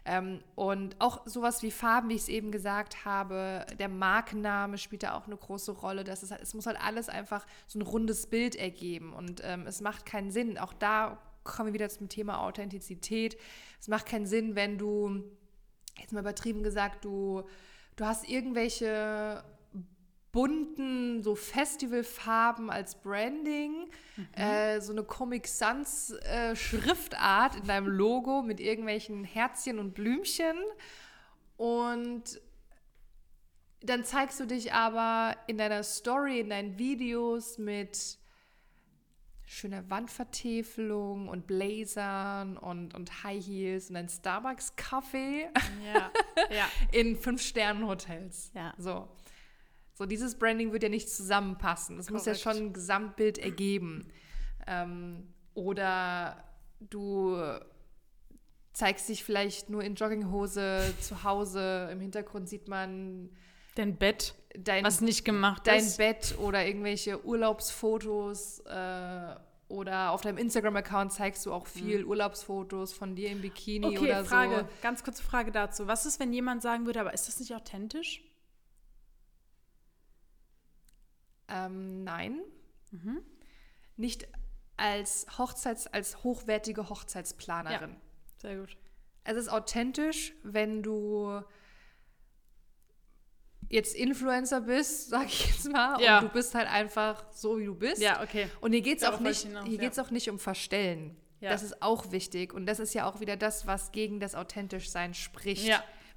[SPEAKER 2] Ähm, und auch sowas wie Farben, wie ich es eben gesagt habe, der Markenname spielt da auch eine große Rolle. Das ist halt, es muss halt alles einfach so ein rundes Bild ergeben und ähm, es macht keinen Sinn. Auch da kommen wir wieder zum Thema Authentizität. Es macht keinen Sinn, wenn du, jetzt mal übertrieben gesagt, du, du hast irgendwelche bunten so Festivalfarben als Branding, mhm. äh, so eine Comic Sans äh, Schriftart in deinem Logo mit irgendwelchen Herzchen und Blümchen und dann zeigst du dich aber in deiner Story, in deinen Videos mit schöner Wandvertäfelung und Blazern und, und High Heels und ein Starbucks-Kaffee
[SPEAKER 1] ja, ja. [LAUGHS]
[SPEAKER 2] in Fünf-Sternen-Hotels.
[SPEAKER 1] Ja.
[SPEAKER 2] So. So, dieses Branding wird ja nicht zusammenpassen. Das Correct. muss ja schon ein Gesamtbild ergeben. Ähm, oder du zeigst dich vielleicht nur in Jogginghose zu Hause. Im Hintergrund sieht man
[SPEAKER 1] dein Bett, dein, was nicht gemacht
[SPEAKER 2] dein
[SPEAKER 1] ist.
[SPEAKER 2] Dein Bett oder irgendwelche Urlaubsfotos. Äh, oder auf deinem Instagram-Account zeigst du auch viel mhm. Urlaubsfotos von dir im Bikini
[SPEAKER 1] okay,
[SPEAKER 2] oder
[SPEAKER 1] Frage,
[SPEAKER 2] so.
[SPEAKER 1] Ganz kurze Frage dazu. Was ist, wenn jemand sagen würde, aber ist das nicht authentisch?
[SPEAKER 2] Ähm, nein. Mhm. Nicht als Hochzeits, als hochwertige Hochzeitsplanerin. Ja,
[SPEAKER 1] sehr gut.
[SPEAKER 2] Es ist authentisch, wenn du jetzt Influencer bist, [LAUGHS] sag ich jetzt mal, ja. und du bist halt einfach so, wie du bist.
[SPEAKER 1] Ja, okay.
[SPEAKER 2] Und hier geht es auch, nicht, hinaus, hier ja. auch nicht um Verstellen. Ja. Das ist auch wichtig. Und das ist ja auch wieder das, was gegen das Authentischsein spricht.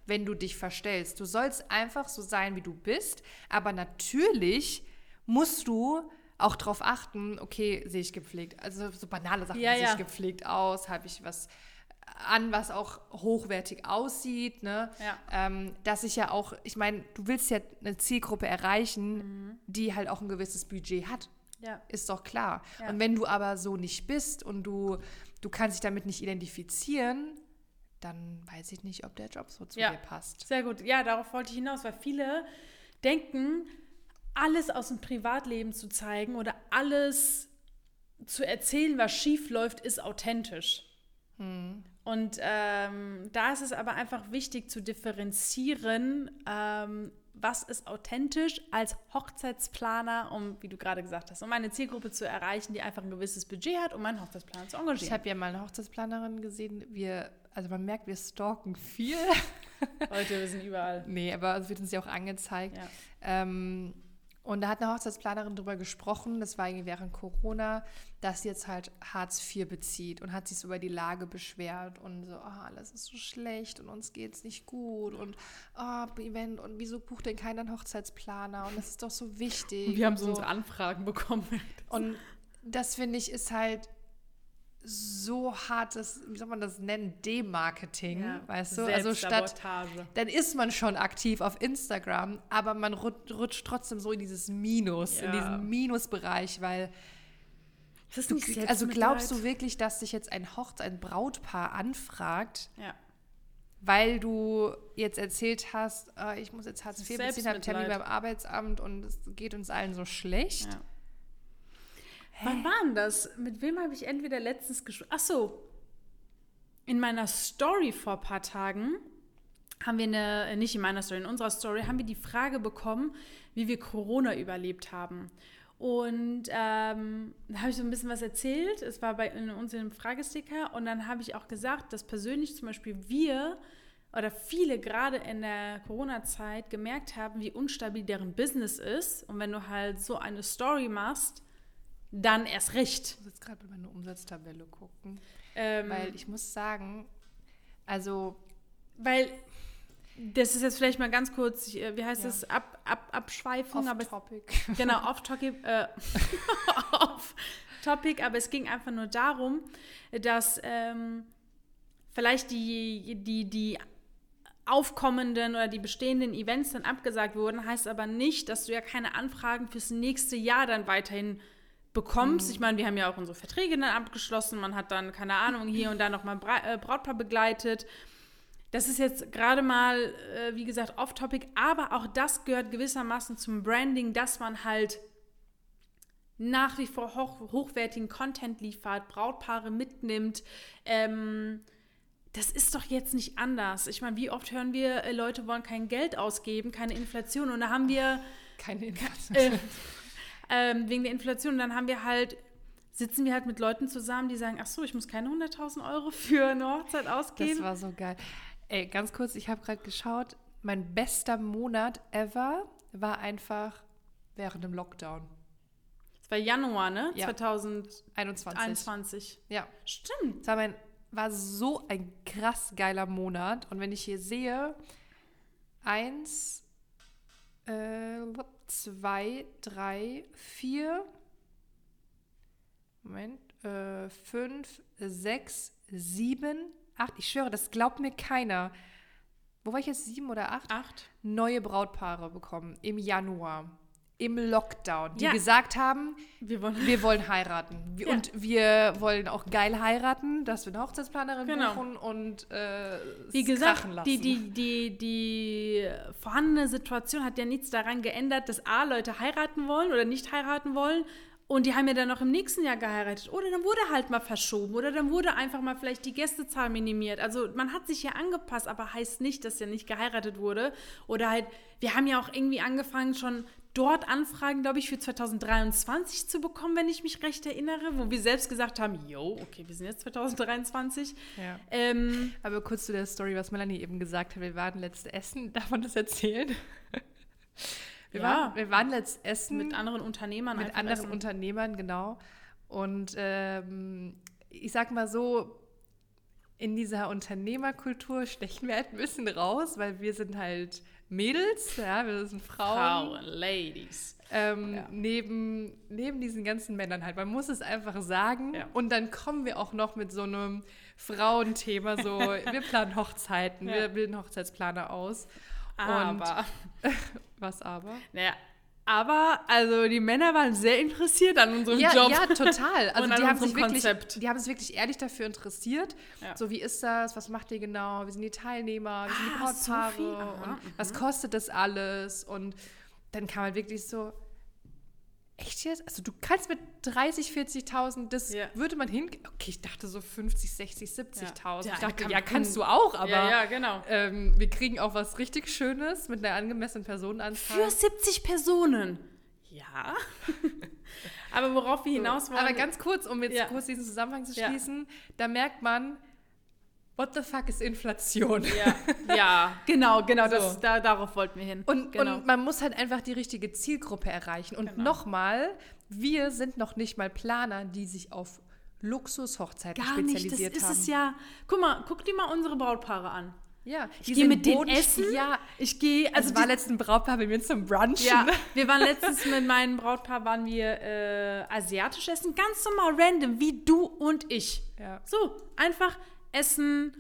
[SPEAKER 2] Wenn du dich verstellst. Du sollst einfach so sein, wie du bist. Aber natürlich musst du auch darauf achten, okay, sehe ich gepflegt. Also so banale Sachen, ja, sehe ich gepflegt aus, habe ich was an, was auch hochwertig aussieht. Ne? Ja. Ähm, dass ich ja auch, ich meine, du willst ja eine Zielgruppe erreichen, mhm. die halt auch ein gewisses Budget hat. Ja. Ist doch klar. Ja. Und wenn du aber so nicht bist und du, du kannst dich damit nicht identifizieren, dann weiß ich nicht, ob der Job so zu ja. dir passt.
[SPEAKER 1] Sehr gut. Ja, darauf wollte ich hinaus, weil viele denken, alles aus dem Privatleben zu zeigen oder alles zu erzählen, was schief läuft, ist authentisch. Hm. Und ähm, da ist es aber einfach wichtig zu differenzieren, ähm, was ist authentisch als Hochzeitsplaner, um, wie du gerade gesagt hast, um eine Zielgruppe zu erreichen, die einfach ein gewisses Budget hat, um einen Hochzeitsplaner zu engagieren.
[SPEAKER 2] Ich habe ja mal eine Hochzeitsplanerin gesehen, wir, also man merkt, wir stalken viel.
[SPEAKER 1] Heute, wir sind überall. [LAUGHS]
[SPEAKER 2] Nee, aber es wird uns ja auch angezeigt. Ja. Ähm, und da hat eine Hochzeitsplanerin darüber gesprochen, das war irgendwie während Corona, dass sie jetzt halt Hartz IV bezieht und hat sich so über die Lage beschwert und so, oh, alles ist so schlecht und uns geht es nicht gut und oh, Event und wieso bucht denn keiner einen Hochzeitsplaner und das ist doch so wichtig.
[SPEAKER 1] Wir haben so unsere Anfragen bekommen.
[SPEAKER 2] Und das finde ich ist halt so hartes, wie soll man das nennen, Demarketing, ja, weißt du? Also statt, dann ist man schon aktiv auf Instagram, aber man rutscht trotzdem so in dieses Minus, ja. in diesen Minusbereich, weil du, also glaubst du wirklich, dass sich jetzt ein Hochzeit, ein Brautpaar anfragt, ja. weil du jetzt erzählt hast, äh, ich muss jetzt Hartz IV beziehen, habe einen Termin beim Arbeitsamt und es geht uns allen so schlecht? Ja.
[SPEAKER 1] Wann war denn das? Mit wem habe ich entweder letztens gesprochen? Ach so. In meiner Story vor ein paar Tagen haben wir eine, nicht in meiner Story, in unserer Story, haben wir die Frage bekommen, wie wir Corona überlebt haben. Und ähm, da habe ich so ein bisschen was erzählt. Es war bei in uns im Fragesticker. Und dann habe ich auch gesagt, dass persönlich zum Beispiel wir oder viele gerade in der Corona-Zeit gemerkt haben, wie unstabil deren Business ist. Und wenn du halt so eine Story machst, dann erst recht.
[SPEAKER 2] Ich muss jetzt gerade bei meiner Umsatztabelle gucken. Ähm, weil ich muss sagen, also.
[SPEAKER 1] Weil, das ist jetzt vielleicht mal ganz kurz, äh, wie heißt ja. das? Ab, ab, Abschweifung.
[SPEAKER 2] Off aber Topic.
[SPEAKER 1] Genau, [LAUGHS] off topic, äh, [LAUGHS] off topic, aber es ging einfach nur darum, dass ähm, vielleicht die, die, die aufkommenden oder die bestehenden Events dann abgesagt wurden, heißt aber nicht, dass du ja keine Anfragen fürs nächste Jahr dann weiterhin bekommst. Mhm. Ich meine, wir haben ja auch unsere Verträge dann abgeschlossen. Man hat dann, keine Ahnung, hier und da nochmal Bra äh, Brautpaar begleitet. Das ist jetzt gerade mal, äh, wie gesagt, off-topic, aber auch das gehört gewissermaßen zum Branding, dass man halt nach wie vor hoch, hochwertigen Content liefert, Brautpaare mitnimmt. Ähm, das ist doch jetzt nicht anders. Ich meine, wie oft hören wir, äh, Leute wollen kein Geld ausgeben, keine Inflation und da haben wir.
[SPEAKER 2] Keine Inflation. Äh, [LAUGHS]
[SPEAKER 1] ähm, wegen der Inflation. Und dann haben wir halt, sitzen wir halt mit Leuten zusammen, die sagen, ach so, ich muss keine 100.000 Euro für eine Hochzeit ausgeben.
[SPEAKER 2] Das war so geil. Ey, ganz kurz, ich habe gerade geschaut, mein bester Monat ever war einfach während dem Lockdown.
[SPEAKER 1] Das war Januar, ne? Ja. 2021. 21.
[SPEAKER 2] Ja.
[SPEAKER 1] Stimmt.
[SPEAKER 2] Das war, mein, war so ein krass geiler Monat. Und wenn ich hier sehe, eins, äh, zwei, drei, vier, Moment, äh, fünf, sechs, sieben, acht. Ich schwöre, das glaubt mir keiner. Wo war ich jetzt? Sieben oder acht?
[SPEAKER 1] Acht.
[SPEAKER 2] Neue Brautpaare bekommen im Januar im Lockdown, die ja. gesagt haben, wir wollen, wir wollen heiraten. [LAUGHS] Ja. Und wir wollen auch geil heiraten, dass wir eine Hochzeitsplanerin genau. buchen und äh,
[SPEAKER 1] Wie gesagt, die, die, die, die vorhandene Situation hat ja nichts daran geändert, dass A, Leute heiraten wollen oder nicht heiraten wollen. Und die haben ja dann noch im nächsten Jahr geheiratet. Oder dann wurde halt mal verschoben. Oder dann wurde einfach mal vielleicht die Gästezahl minimiert. Also man hat sich ja angepasst, aber heißt nicht, dass ja nicht geheiratet wurde. Oder halt, wir haben ja auch irgendwie angefangen, schon dort Anfragen, glaube ich, für 2023 zu bekommen, wenn ich mich recht erinnere, wo wir selbst gesagt haben, yo, okay, wir sind jetzt 2023.
[SPEAKER 2] Ja. Ähm, Aber kurz zu der Story, was Melanie eben gesagt hat, wir waren letzte Essen, [LAUGHS] darf man das erzählen? [LAUGHS] Wir, ja. waren, wir waren letzt essen.
[SPEAKER 1] Mit anderen Unternehmern.
[SPEAKER 2] Mit anderen essen. Unternehmern, genau. Und ähm, ich sag mal so, in dieser Unternehmerkultur stechen wir halt ein bisschen raus, weil wir sind halt Mädels, ja, wir sind Frauen.
[SPEAKER 1] Frauen, Ladies.
[SPEAKER 2] Ähm, ja. neben, neben diesen ganzen Männern halt. Man muss es einfach sagen. Ja. Und dann kommen wir auch noch mit so einem Frauenthema, so, [LAUGHS] wir planen Hochzeiten, ja. wir bilden Hochzeitsplaner aus.
[SPEAKER 1] Aber.
[SPEAKER 2] Und, [LAUGHS] was aber?
[SPEAKER 1] Naja, aber also die Männer waren sehr interessiert an unserem
[SPEAKER 2] ja,
[SPEAKER 1] Job.
[SPEAKER 2] Ja, total. [LAUGHS] Also die haben sich wirklich, die haben sich wirklich ehrlich dafür interessiert. Ja. So wie ist das? Was macht ihr genau? Wie sind die Teilnehmer? Wie sind die ah, Brautpaare? So mhm. was kostet das alles? Und dann kam halt wirklich so, Echt jetzt? Also du kannst mit 30, 40.000, das ja. würde man hin... Okay, ich dachte so 50, 60, 70.000. Ja. ich dachte, kann, ja, kannst du auch, aber
[SPEAKER 1] ja, ja genau.
[SPEAKER 2] Ähm, wir kriegen auch was richtig Schönes mit einer angemessenen Personenanzahl.
[SPEAKER 1] Für 70 Personen? Ja. [LAUGHS] aber worauf wir hinaus wollen...
[SPEAKER 2] Aber ganz kurz, um jetzt kurz diesen Zusammenhang zu schließen, da merkt man, What the fuck ist Inflation?
[SPEAKER 1] Ja, ja [LAUGHS] genau, genau, so. das, da, darauf wollten wir hin.
[SPEAKER 2] Und,
[SPEAKER 1] genau.
[SPEAKER 2] und, man muss halt einfach die richtige Zielgruppe erreichen. Und genau. nochmal, wir sind noch nicht mal Planer, die sich auf Luxushochzeiten Gar spezialisiert nicht. das haben.
[SPEAKER 1] Ist es ja. Guck mal, guck dir mal unsere Brautpaare an.
[SPEAKER 2] Ja,
[SPEAKER 1] ich gehe mit denen essen.
[SPEAKER 2] Ja,
[SPEAKER 1] ich gehe.
[SPEAKER 2] Also, also war letzten Brautpaar bei mir zum Brunch.
[SPEAKER 1] Ja, [LAUGHS] wir waren letztens mit meinem Brautpaar waren wir äh, asiatisch essen, ganz normal random, wie du und ich.
[SPEAKER 2] Ja.
[SPEAKER 1] So einfach essen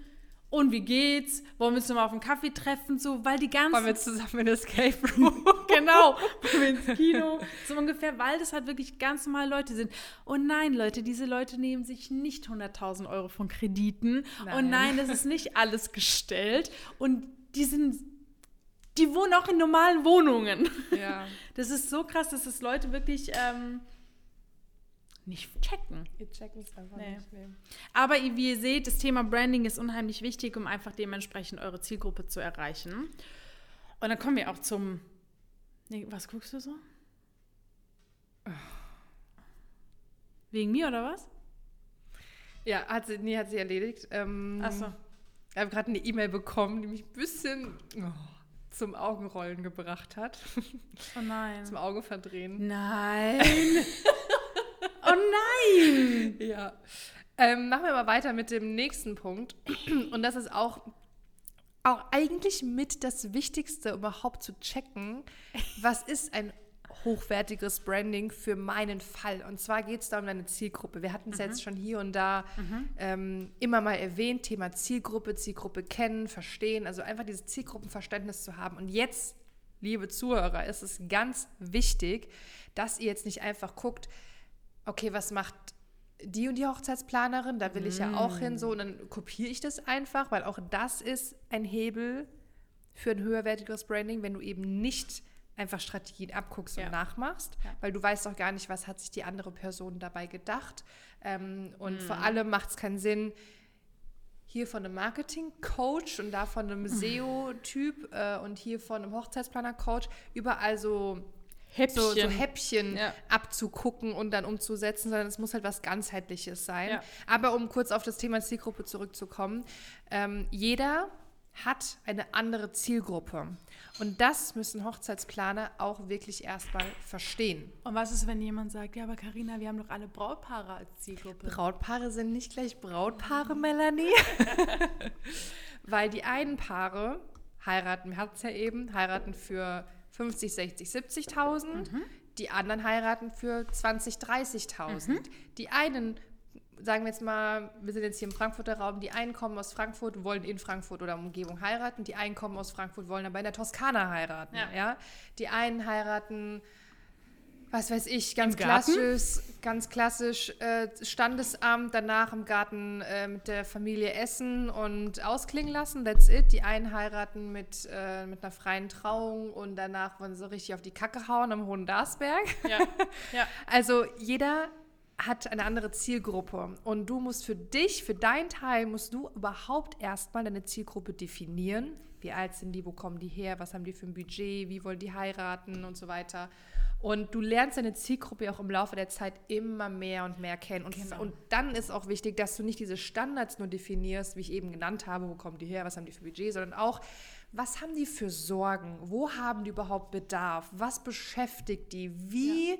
[SPEAKER 1] und wie geht's? Wollen wir uns nochmal auf einen Kaffee treffen? So, weil die ganzen.
[SPEAKER 2] Wollen wir zusammen in das Escape [LAUGHS] Room?
[SPEAKER 1] genau. [LAUGHS] Wollen wir ins Kino? So ungefähr, weil das halt wirklich ganz normale Leute sind. Und nein, Leute, diese Leute nehmen sich nicht 100.000 Euro von Krediten. Nein. Und nein, das ist nicht alles gestellt. Und die sind. Die wohnen auch in normalen Wohnungen.
[SPEAKER 2] Ja.
[SPEAKER 1] Das ist so krass, dass es Leute wirklich. Ähm, nicht checken.
[SPEAKER 2] Wir checken es einfach nee. nicht. Nee.
[SPEAKER 1] Aber wie ihr seht, das Thema Branding ist unheimlich wichtig, um einfach dementsprechend eure Zielgruppe zu erreichen. Und dann kommen wir auch zum. Nee, was guckst du so? Wegen mir oder was?
[SPEAKER 2] Ja, hat sie, nee, hat sie erledigt. Ähm,
[SPEAKER 1] Ach so.
[SPEAKER 2] Ich habe gerade eine E-Mail bekommen, die mich ein bisschen oh, zum Augenrollen gebracht hat.
[SPEAKER 1] Oh nein. [LAUGHS]
[SPEAKER 2] zum Auge verdrehen.
[SPEAKER 1] Nein. [LAUGHS] Oh nein! [LAUGHS]
[SPEAKER 2] ja. Ähm, machen wir mal weiter mit dem nächsten Punkt. [CLEARS THROAT] Und das ist auch, auch eigentlich mit das Wichtigste, überhaupt zu checken, was ist ein hochwertiges Branding für meinen Fall. Und zwar geht es da um deine Zielgruppe. Wir hatten es mhm. jetzt schon hier und da mhm. ähm, immer mal erwähnt, Thema Zielgruppe, Zielgruppe kennen, verstehen, also einfach dieses Zielgruppenverständnis zu haben. Und jetzt, liebe Zuhörer, ist es ganz wichtig, dass ihr jetzt nicht einfach guckt, okay, was macht die und die Hochzeitsplanerin, da will ich ja auch hin, so, und dann kopiere ich das einfach, weil auch das ist ein Hebel für ein höherwertiges Branding, wenn du eben nicht einfach Strategien abguckst ja. und nachmachst, ja. weil du weißt auch gar nicht, was hat sich die andere Person dabei gedacht. Ähm, und mhm. vor allem macht es keinen Sinn, hier von einem Marketing-Coach und da von einem. [LAUGHS] SEO-Typ äh, und hier von einem Hochzeitsplaner-Coach überall so Häppchen, so, so Häppchen ja. abzugucken und dann umzusetzen, sondern es muss halt was ganzheitliches sein. Ja. Aber um kurz auf das Thema Zielgruppe zurückzukommen, ähm, jeder hat eine andere Zielgruppe. Und das müssen Hochzeitsplaner auch wirklich erstmal verstehen.
[SPEAKER 1] Und was ist, wenn jemand sagt, ja, aber Karina, wir haben doch alle Brautpaare als Zielgruppe?
[SPEAKER 2] Brautpaare sind nicht gleich Brautpaare, [LAUGHS] Melanie. Weil die einen Paare heiraten, wir hatten es ja eben, heiraten für 50, 60, 70.000. Mhm. Die anderen heiraten für 20, 30.000. Mhm. Die einen, sagen wir jetzt mal, wir sind jetzt hier im Frankfurter Raum, die einen kommen aus Frankfurt, wollen in Frankfurt oder Umgebung heiraten. Die einen kommen aus Frankfurt, wollen aber in der Toskana heiraten. Ja. ja? Die einen heiraten was weiß ich, ganz klassisch, ganz klassisch äh, Standesamt, danach im Garten äh, mit der Familie essen und ausklingen lassen, that's it. Die einen heiraten mit, äh, mit einer freien Trauung und danach wollen sie richtig auf die Kacke hauen am Hohen Darsberg.
[SPEAKER 1] Ja. [LAUGHS] ja.
[SPEAKER 2] Also jeder hat eine andere Zielgruppe und du musst für dich, für deinen Teil, musst du überhaupt erstmal deine Zielgruppe definieren, wie alt sind die, wo kommen die her, was haben die für ein Budget, wie wollen die heiraten und so weiter. Und du lernst deine Zielgruppe auch im Laufe der Zeit immer mehr und mehr kennen. Und, genau. und dann ist auch wichtig, dass du nicht diese Standards nur definierst, wie ich eben genannt habe, wo kommen die her, was haben die für Budget, sondern auch, was haben die für Sorgen, wo haben die überhaupt Bedarf, was beschäftigt die, wie ja.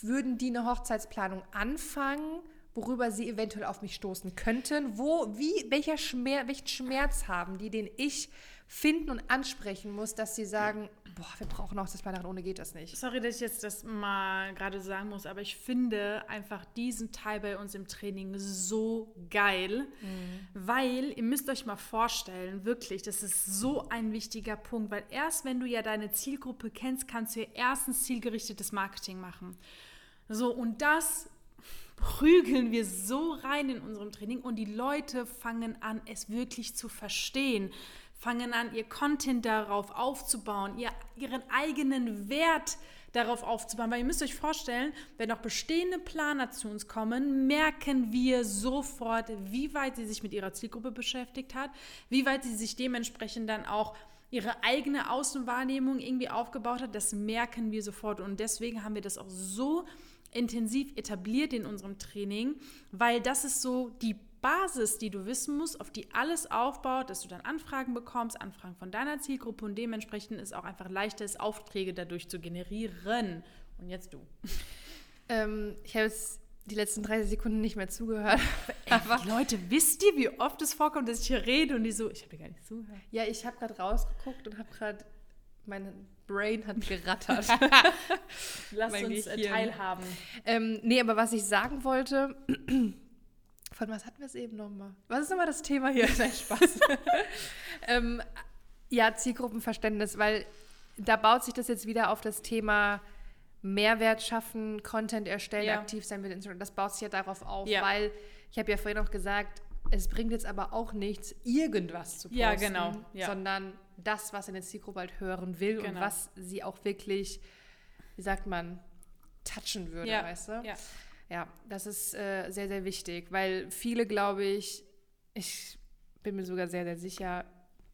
[SPEAKER 2] würden die eine Hochzeitsplanung anfangen worüber sie eventuell auf mich stoßen könnten, wo, wie, welcher Schmerz, welchen Schmerz haben die, den ich finden und ansprechen muss, dass sie sagen, boah, wir brauchen auch das Planerin, ohne geht das nicht.
[SPEAKER 1] Sorry, dass ich jetzt das mal gerade sagen muss, aber ich finde einfach diesen Teil bei uns im Training so geil, mhm. weil ihr müsst euch mal vorstellen, wirklich, das ist so ein wichtiger Punkt, weil erst wenn du ja deine Zielgruppe kennst, kannst du ja erstens zielgerichtetes Marketing machen. So, und das prügeln wir so rein in unserem Training und die Leute fangen an, es wirklich zu verstehen, fangen an, ihr Content darauf aufzubauen, ihr, ihren eigenen Wert darauf aufzubauen. Weil ihr müsst euch vorstellen, wenn auch bestehende Planer zu uns kommen, merken wir sofort, wie weit sie sich mit ihrer Zielgruppe beschäftigt hat, wie weit sie sich dementsprechend dann auch ihre eigene Außenwahrnehmung irgendwie aufgebaut hat. Das merken wir sofort. Und deswegen haben wir das auch so intensiv etabliert in unserem Training, weil das ist so die Basis, die du wissen musst, auf die alles aufbaut, dass du dann Anfragen bekommst, Anfragen von deiner Zielgruppe und dementsprechend ist auch einfach leichter ist, Aufträge dadurch zu generieren. Und jetzt du.
[SPEAKER 2] Ähm, ich habe jetzt die letzten 30 Sekunden nicht mehr zugehört. [LAUGHS]
[SPEAKER 1] Aber Leute, wisst ihr, wie oft es vorkommt, dass ich hier rede und die so, ich habe gar nicht zugehört.
[SPEAKER 2] Ja, ich habe gerade rausgeguckt und habe gerade meine Brain hat gerattert. [LAUGHS]
[SPEAKER 1] Lass mein uns Gehirn. teilhaben.
[SPEAKER 2] Ähm, nee, aber was ich sagen wollte, von was hatten wir es eben nochmal? Was ist nochmal das Thema hier? [LAUGHS] Nein, Spaß. [LAUGHS] ähm, ja, Zielgruppenverständnis, weil da baut sich das jetzt wieder auf das Thema Mehrwert schaffen, Content erstellen, ja. aktiv sein mit Instagram. Das baut sich ja darauf auf, ja. weil ich habe ja vorhin auch gesagt, es bringt jetzt aber auch nichts, irgendwas zu posten, ja, genau. Ja. sondern das, was eine Zielgruppe halt hören will genau. und was sie auch wirklich, wie sagt man, touchen würde, weißt du? Ja. Ja, das ist äh, sehr, sehr wichtig, weil viele, glaube ich, ich bin mir sogar sehr, sehr sicher,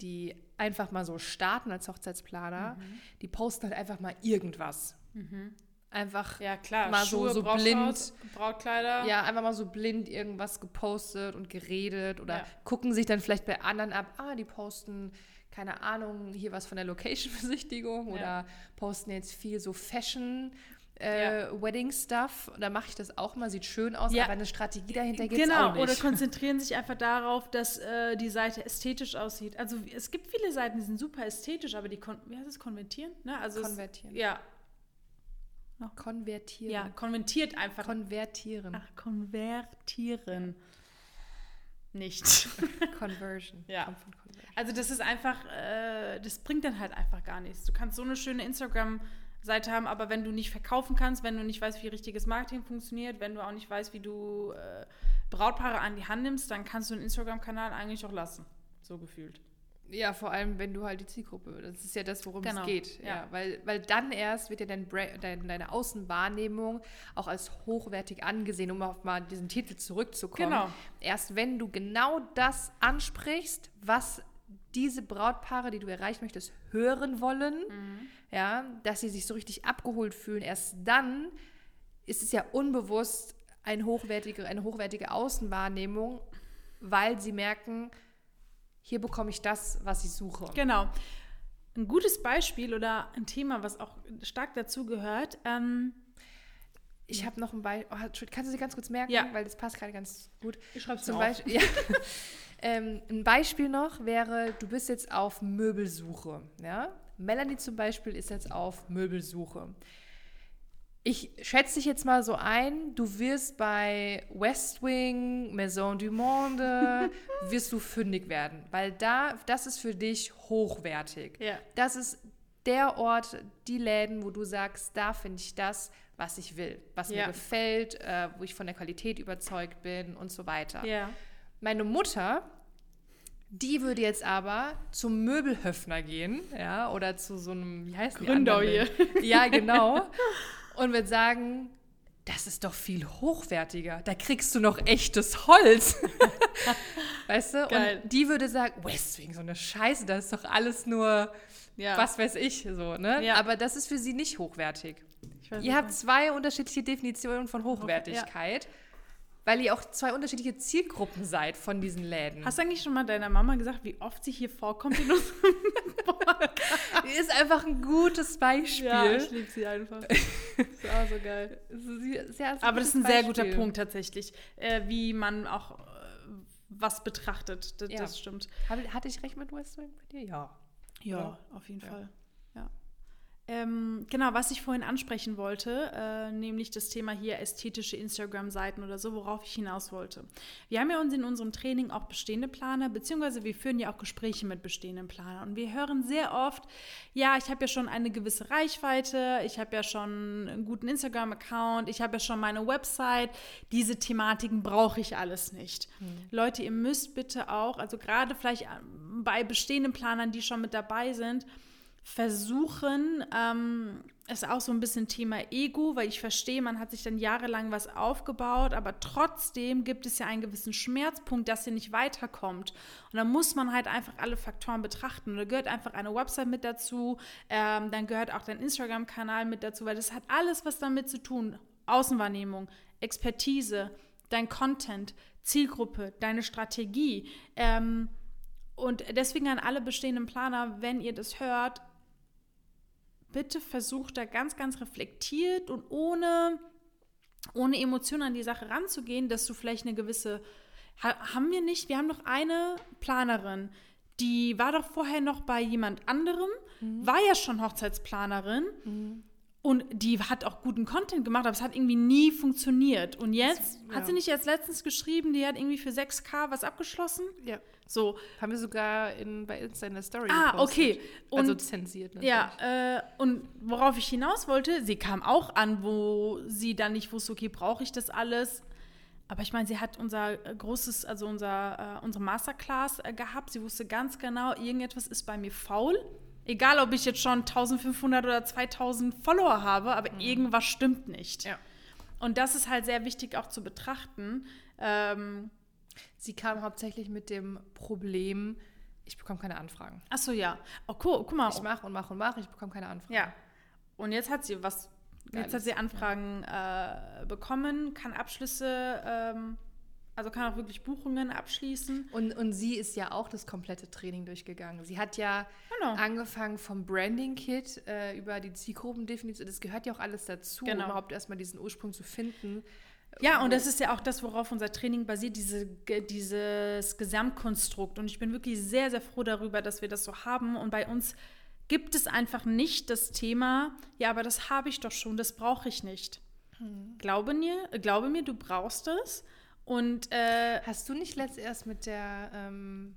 [SPEAKER 2] die einfach mal so starten als Hochzeitsplaner, mhm. die posten halt einfach mal irgendwas. Mhm einfach
[SPEAKER 1] ja, klar.
[SPEAKER 2] mal Schuhe, so, so blind.
[SPEAKER 1] Brautkleider.
[SPEAKER 2] Ja, einfach mal so blind irgendwas gepostet und geredet oder ja. gucken sich dann vielleicht bei anderen ab, ah, die posten, keine Ahnung, hier was von der Location-Besichtigung ja. oder posten jetzt viel so Fashion. Äh, ja. Wedding-Stuff, da mache ich das auch mal, sieht schön aus, aber eine Strategie dahinter gibt es genau, auch nicht.
[SPEAKER 1] oder [LAUGHS] konzentrieren sich einfach darauf, dass äh, die Seite ästhetisch aussieht. Also es gibt viele Seiten, die sind super ästhetisch, aber die, wie heißt es, konvertieren? Ne? Also
[SPEAKER 2] konvertieren.
[SPEAKER 1] Es, ja,
[SPEAKER 2] noch? Konvertieren.
[SPEAKER 1] Ja, konvertiert einfach.
[SPEAKER 2] Konvertieren.
[SPEAKER 1] Ach, konvertieren. Nicht. [LAUGHS] [LAUGHS]
[SPEAKER 2] Conversion.
[SPEAKER 1] ja. Also das ist einfach, äh, das bringt dann halt einfach gar nichts. Du kannst so eine schöne Instagram-Seite haben, aber wenn du nicht verkaufen kannst, wenn du nicht weißt, wie richtiges Marketing funktioniert, wenn du auch nicht weißt, wie du äh, Brautpaare an die Hand nimmst, dann kannst du einen Instagram-Kanal eigentlich auch lassen. So gefühlt.
[SPEAKER 2] Ja, vor allem, wenn du halt die Zielgruppe, das ist ja das, worum genau. es geht. Ja. ja. weil, weil dann erst wird ja dein dein, deine Außenwahrnehmung auch als hochwertig angesehen, um auf mal diesen Titel zurückzukommen. Genau. Erst wenn du genau das ansprichst, was diese Brautpaare, die du erreichen möchtest, hören wollen, mhm. ja, dass sie sich so richtig abgeholt fühlen, erst dann ist es ja unbewusst ein hochwertige, eine hochwertige Außenwahrnehmung, weil sie merken, hier bekomme ich das, was ich suche.
[SPEAKER 1] Genau. Ein gutes Beispiel oder ein Thema, was auch stark dazu gehört. Ähm,
[SPEAKER 2] ich habe noch ein Beispiel. Oh, kannst du sie ganz kurz merken?
[SPEAKER 1] Ja.
[SPEAKER 2] Weil das passt gerade ganz gut.
[SPEAKER 1] Ich schreibe
[SPEAKER 2] es Beispiel. Ja. [LAUGHS] ähm, ein Beispiel noch wäre, du bist jetzt auf Möbelsuche. Ja? Melanie zum Beispiel ist jetzt auf Möbelsuche ich schätze dich jetzt mal so ein, du wirst bei West Wing, Maison du Monde, [LAUGHS] wirst du fündig werden, weil da, das ist für dich hochwertig.
[SPEAKER 1] Ja.
[SPEAKER 2] Das ist der Ort, die Läden, wo du sagst, da finde ich das, was ich will, was ja. mir gefällt, äh, wo ich von der Qualität überzeugt bin und so weiter.
[SPEAKER 1] Ja.
[SPEAKER 2] Meine Mutter, die würde jetzt aber zum Möbelhöfner gehen, ja, oder zu so einem, wie heißt
[SPEAKER 1] Gründer hier. [LAUGHS]
[SPEAKER 2] Ja, genau. und wird sagen, das ist doch viel hochwertiger. Da kriegst du noch echtes Holz. [LAUGHS] weißt du? Geil. Und die würde sagen, West Wing, so eine Scheiße, das ist doch alles nur, ja. was weiß ich, so, ne? Ja. Aber das ist für sie nicht hochwertig. Ihr habt zwei unterschiedliche Definitionen von Hochwertigkeit. Ja weil ihr auch zwei unterschiedliche Zielgruppen seid von diesen Läden.
[SPEAKER 1] Hast du eigentlich schon mal deiner Mama gesagt, wie oft sie hier vorkommt in unserem
[SPEAKER 2] Die ist einfach ein gutes Beispiel.
[SPEAKER 1] Ja, ich liebe sie einfach. Das [LAUGHS] ist auch so geil. Sehr, Aber das ist ein Beispiel. sehr guter Punkt tatsächlich, äh, wie man auch äh, was betrachtet. Das, ja. das stimmt.
[SPEAKER 2] Hatte ich recht mit West Wing bei dir?
[SPEAKER 1] Ja. Ja, ja. auf jeden. Fall. Ähm, genau, was ich vorhin ansprechen wollte, äh, nämlich das Thema hier ästhetische Instagram-Seiten oder so, worauf ich hinaus wollte. Wir haben ja uns in unserem Training auch bestehende Planer, beziehungsweise wir führen ja auch Gespräche mit bestehenden Planern. Und wir hören sehr oft, ja, ich habe ja schon eine gewisse Reichweite, ich habe ja schon einen guten Instagram-Account, ich habe ja schon meine Website, diese Thematiken brauche ich alles nicht. Mhm. Leute, ihr müsst bitte auch, also gerade vielleicht bei bestehenden Planern, die schon mit dabei sind, versuchen, ähm, ist auch so ein bisschen Thema Ego, weil ich verstehe, man hat sich dann jahrelang was aufgebaut, aber trotzdem gibt es ja einen gewissen Schmerzpunkt, dass ihr nicht weiterkommt. Und dann muss man halt einfach alle Faktoren betrachten. Und da gehört einfach eine Website mit dazu, ähm, dann gehört auch dein Instagram-Kanal mit dazu, weil das hat alles was damit zu tun. Außenwahrnehmung, Expertise, dein Content, Zielgruppe, deine Strategie. Ähm, und deswegen an alle bestehenden Planer, wenn ihr das hört, bitte versucht da ganz, ganz reflektiert und ohne, ohne Emotionen an die Sache ranzugehen, dass du vielleicht eine gewisse, haben wir nicht, wir haben noch eine Planerin, die war doch vorher noch bei jemand anderem, mhm. war ja schon Hochzeitsplanerin. Mhm. Und die hat auch guten Content gemacht, aber es hat irgendwie nie funktioniert. Und jetzt, ja. hat sie nicht erst letztens geschrieben, die hat irgendwie für 6K was abgeschlossen?
[SPEAKER 2] Ja. So. Haben wir sogar in, bei Insta in der Story
[SPEAKER 1] Ah, gepostet. okay.
[SPEAKER 2] Und, also zensiert
[SPEAKER 1] natürlich. Ja, äh, und worauf ich hinaus wollte, sie kam auch an, wo sie dann nicht wusste, okay, brauche ich das alles? Aber ich meine, sie hat unser großes, also unser, äh, unsere Masterclass äh, gehabt. Sie wusste ganz genau, irgendetwas ist bei mir faul. Egal, ob ich jetzt schon 1500 oder 2000 Follower habe, aber mhm. irgendwas stimmt nicht. Ja. Und das ist halt sehr wichtig auch zu betrachten. Ähm,
[SPEAKER 2] Sie kam hauptsächlich mit dem Problem, ich bekomme keine Anfragen.
[SPEAKER 1] Ach so, ja. Oh, cool, guck mal.
[SPEAKER 2] Ich mache und mache und mache, ich bekomme keine Anfragen.
[SPEAKER 1] Ja. Und jetzt hat sie was, Geiles, jetzt hat sie Anfragen ja. äh, bekommen, kann Abschlüsse ähm, also kann auch wirklich Buchungen abschließen.
[SPEAKER 2] Und, und sie ist ja auch das komplette Training durchgegangen. Sie hat ja genau. angefangen vom Branding-Kit äh, über die Zielgruppendefinition. Das gehört ja auch alles dazu, genau. um überhaupt erstmal diesen Ursprung zu finden.
[SPEAKER 1] Ja, und das ist ja auch das, worauf unser Training basiert, diese, dieses Gesamtkonstrukt. Und ich bin wirklich sehr, sehr froh darüber, dass wir das so haben. Und bei uns gibt es einfach nicht das Thema, ja, aber das habe ich doch schon, das brauche ich nicht. Hm. Glaube, mir, glaube mir, du brauchst es. Und äh,
[SPEAKER 2] hast du nicht letzt erst mit der ähm,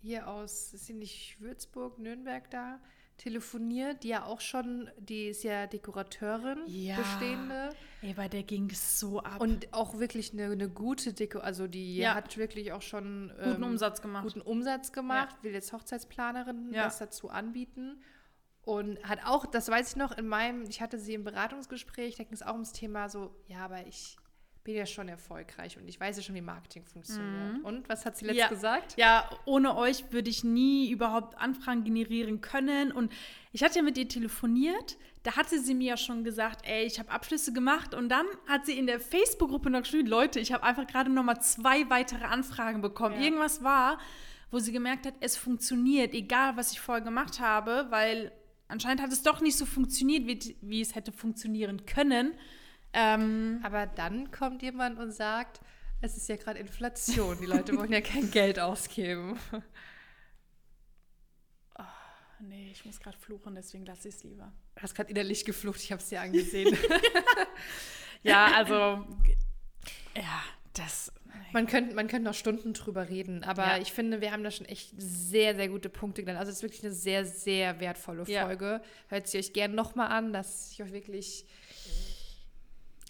[SPEAKER 2] hier aus, ist sie nicht Würzburg, Nürnberg da, telefoniert, die ja auch schon, die ist ja Dekorateurin, ja. bestehende.
[SPEAKER 1] Ey, bei der ging es so ab.
[SPEAKER 2] Und auch wirklich eine, eine gute Deko, also die ja. hat wirklich auch schon
[SPEAKER 1] guten ähm, Umsatz gemacht.
[SPEAKER 2] Guten Umsatz gemacht, ja. will jetzt Hochzeitsplanerin was dazu anbieten. Und hat auch, das weiß ich noch, in meinem, ich hatte sie im Beratungsgespräch, da ging es auch ums Thema so, ja, aber ich bin ja schon erfolgreich und ich weiß ja schon, wie Marketing funktioniert. Mhm. Und was hat sie letztes
[SPEAKER 1] ja,
[SPEAKER 2] gesagt?
[SPEAKER 1] Ja, ohne euch würde ich nie überhaupt Anfragen generieren können. Und ich hatte ja mit ihr telefoniert. Da hatte sie mir ja schon gesagt, ey, ich habe Abschlüsse gemacht. Und dann hat sie in der Facebook-Gruppe noch geschrieben, Leute, ich habe einfach gerade noch mal zwei weitere Anfragen bekommen. Ja. Irgendwas war, wo sie gemerkt hat, es funktioniert, egal was ich vorher gemacht habe, weil anscheinend hat es doch nicht so funktioniert, wie, wie es hätte funktionieren können.
[SPEAKER 2] Ähm, Aber dann kommt jemand und sagt, es ist ja gerade Inflation, die Leute wollen ja kein Geld ausgeben. [LAUGHS]
[SPEAKER 1] Oh, nee, ich muss gerade fluchen, deswegen lasse ich es lieber.
[SPEAKER 2] Du hast gerade innerlich geflucht, ich habe es dir angesehen. [LAUGHS]
[SPEAKER 1] ja, also, ja, das.
[SPEAKER 2] Man könnte, man könnte noch Stunden drüber reden, aber ja. ich finde, wir haben da schon echt sehr, sehr gute Punkte genannt. Also es ist wirklich eine sehr, sehr wertvolle Folge. Ja. Hört sie euch gerne nochmal an, dass ich euch wirklich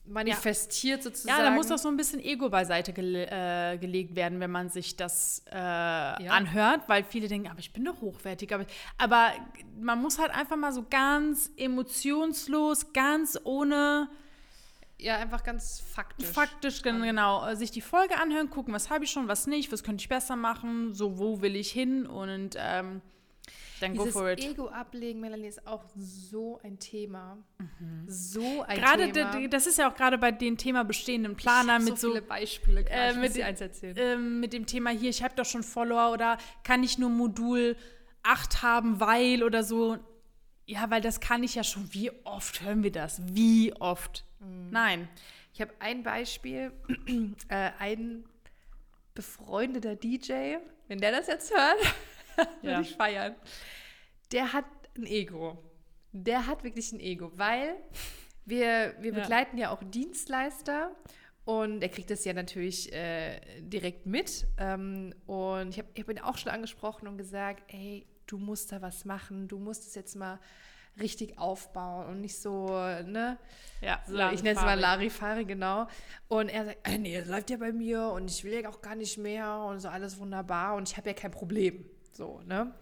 [SPEAKER 2] manifestiert ja. sozusagen.
[SPEAKER 1] Ja, da muss auch so ein bisschen Ego beiseite gele äh, gelegt werden, wenn man sich das äh, ja. anhört, weil viele denken, aber ich bin doch hochwertig. Aber, aber man muss halt einfach mal so ganz emotionslos, ganz ohne
[SPEAKER 2] ja, einfach ganz faktisch.
[SPEAKER 1] Faktisch, genau. Äh, sich die Folge anhören, gucken, was habe ich schon, was nicht, was könnte ich besser machen, so wo will ich hin und ähm,
[SPEAKER 2] dann Dieses go for it. Ego ablegen, Melanie, ist auch so ein Thema. Mhm. So ein
[SPEAKER 1] gerade Thema. Das ist ja auch gerade bei den Thema bestehenden Planer mit so,
[SPEAKER 2] viele Beispiele.
[SPEAKER 1] Äh, mit, eins erzählen. Äh, mit dem Thema hier, ich habe doch schon Follower oder kann ich nur Modul 8 haben, weil oder so. Ja, weil das kann ich ja schon. Wie oft hören wir das? Wie oft? Mhm. Nein.
[SPEAKER 2] Ich habe ein Beispiel. [CLEARS THROAT] äh, ein befreundeter DJ, wenn der das jetzt hört, [LAUGHS] würde ja. ich feiern. Der hat ein Ego. Der hat wirklich ein Ego, weil wir, wir begleiten ja. ja auch Dienstleister und er kriegt das ja natürlich äh, direkt mit. Ähm, und ich habe hab ihn auch schon angesprochen und gesagt, ey, du musst da was machen, du musst es jetzt mal richtig aufbauen und nicht so, ne? Ja, so, ich nenne es mal Larifari, genau. Und er sagt, nee, das läuft ja bei mir und ich will ja auch gar nicht mehr und so alles wunderbar und ich habe ja kein Problem. So, ne?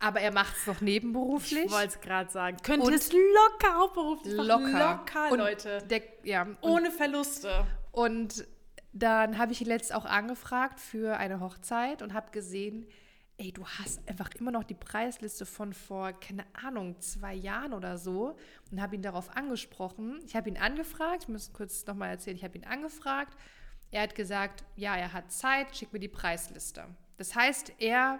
[SPEAKER 2] Aber er macht es noch nebenberuflich. Ich
[SPEAKER 1] wollte es gerade sagen. Könnte es locker hauptberuflich
[SPEAKER 2] machen. Locker.
[SPEAKER 1] Locker, und Leute.
[SPEAKER 2] Der, ja,
[SPEAKER 1] Ohne Verluste.
[SPEAKER 2] Und dann habe ich ihn letzt auch angefragt für eine Hochzeit und habe gesehen, ey, du hast einfach immer noch die Preisliste von vor, keine Ahnung, zwei Jahren oder so und habe ihn darauf angesprochen. Ich habe ihn angefragt, ich muss kurz nochmal erzählen, ich habe ihn angefragt. Er hat gesagt, ja, er hat Zeit, schick mir die Preisliste. Das heißt, er,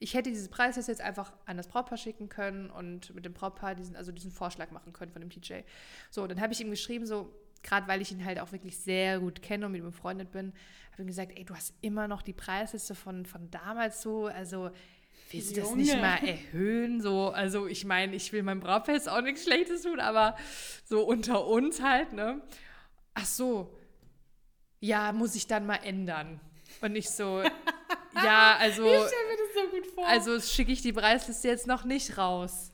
[SPEAKER 2] ich hätte diese Preisliste jetzt einfach an das Brautpaar schicken können und mit dem Brautpaar diesen, also diesen Vorschlag machen können von dem TJ. So, dann habe ich ihm geschrieben, so, gerade weil ich ihn halt auch wirklich sehr gut kenne und mit ihm befreundet bin, habe ihm gesagt, ey, du hast immer noch die Preisliste von, von damals so, also willst du das nicht mal erhöhen? So, also ich meine, ich will meinem Brautpaar jetzt auch nichts Schlechtes tun, aber so unter uns halt, ne? Ach so, ja, muss ich dann mal ändern. Und ich so, [LAUGHS] ja, also. Ich stelle mir das so gut vor. Also schicke ich die Preisliste jetzt noch nicht raus.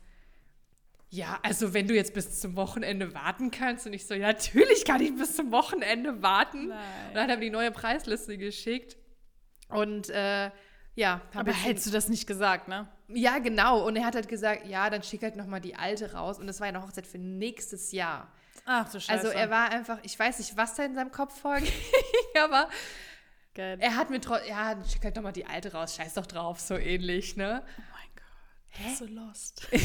[SPEAKER 2] Ja, also wenn du jetzt bis zum Wochenende warten kannst und ich so, ja, natürlich kann ich bis zum Wochenende warten. Nein. Und dann mir die neue Preisliste geschickt. Und äh, ja.
[SPEAKER 1] Aber hättest du das nicht gesagt, ne?
[SPEAKER 2] Ja, genau. Und er hat halt gesagt, ja, dann schick halt nochmal die alte raus. Und das war ja eine Hochzeit für nächstes Jahr.
[SPEAKER 1] Ach so Scheiße.
[SPEAKER 2] Also er war einfach, ich weiß nicht, was da in seinem Kopf vorging, [LAUGHS] aber Geil. er hat mir trotzdem, ja, schick halt nochmal die alte raus, scheiß doch drauf, so ähnlich, ne?
[SPEAKER 1] Hä? So lost. [LAUGHS]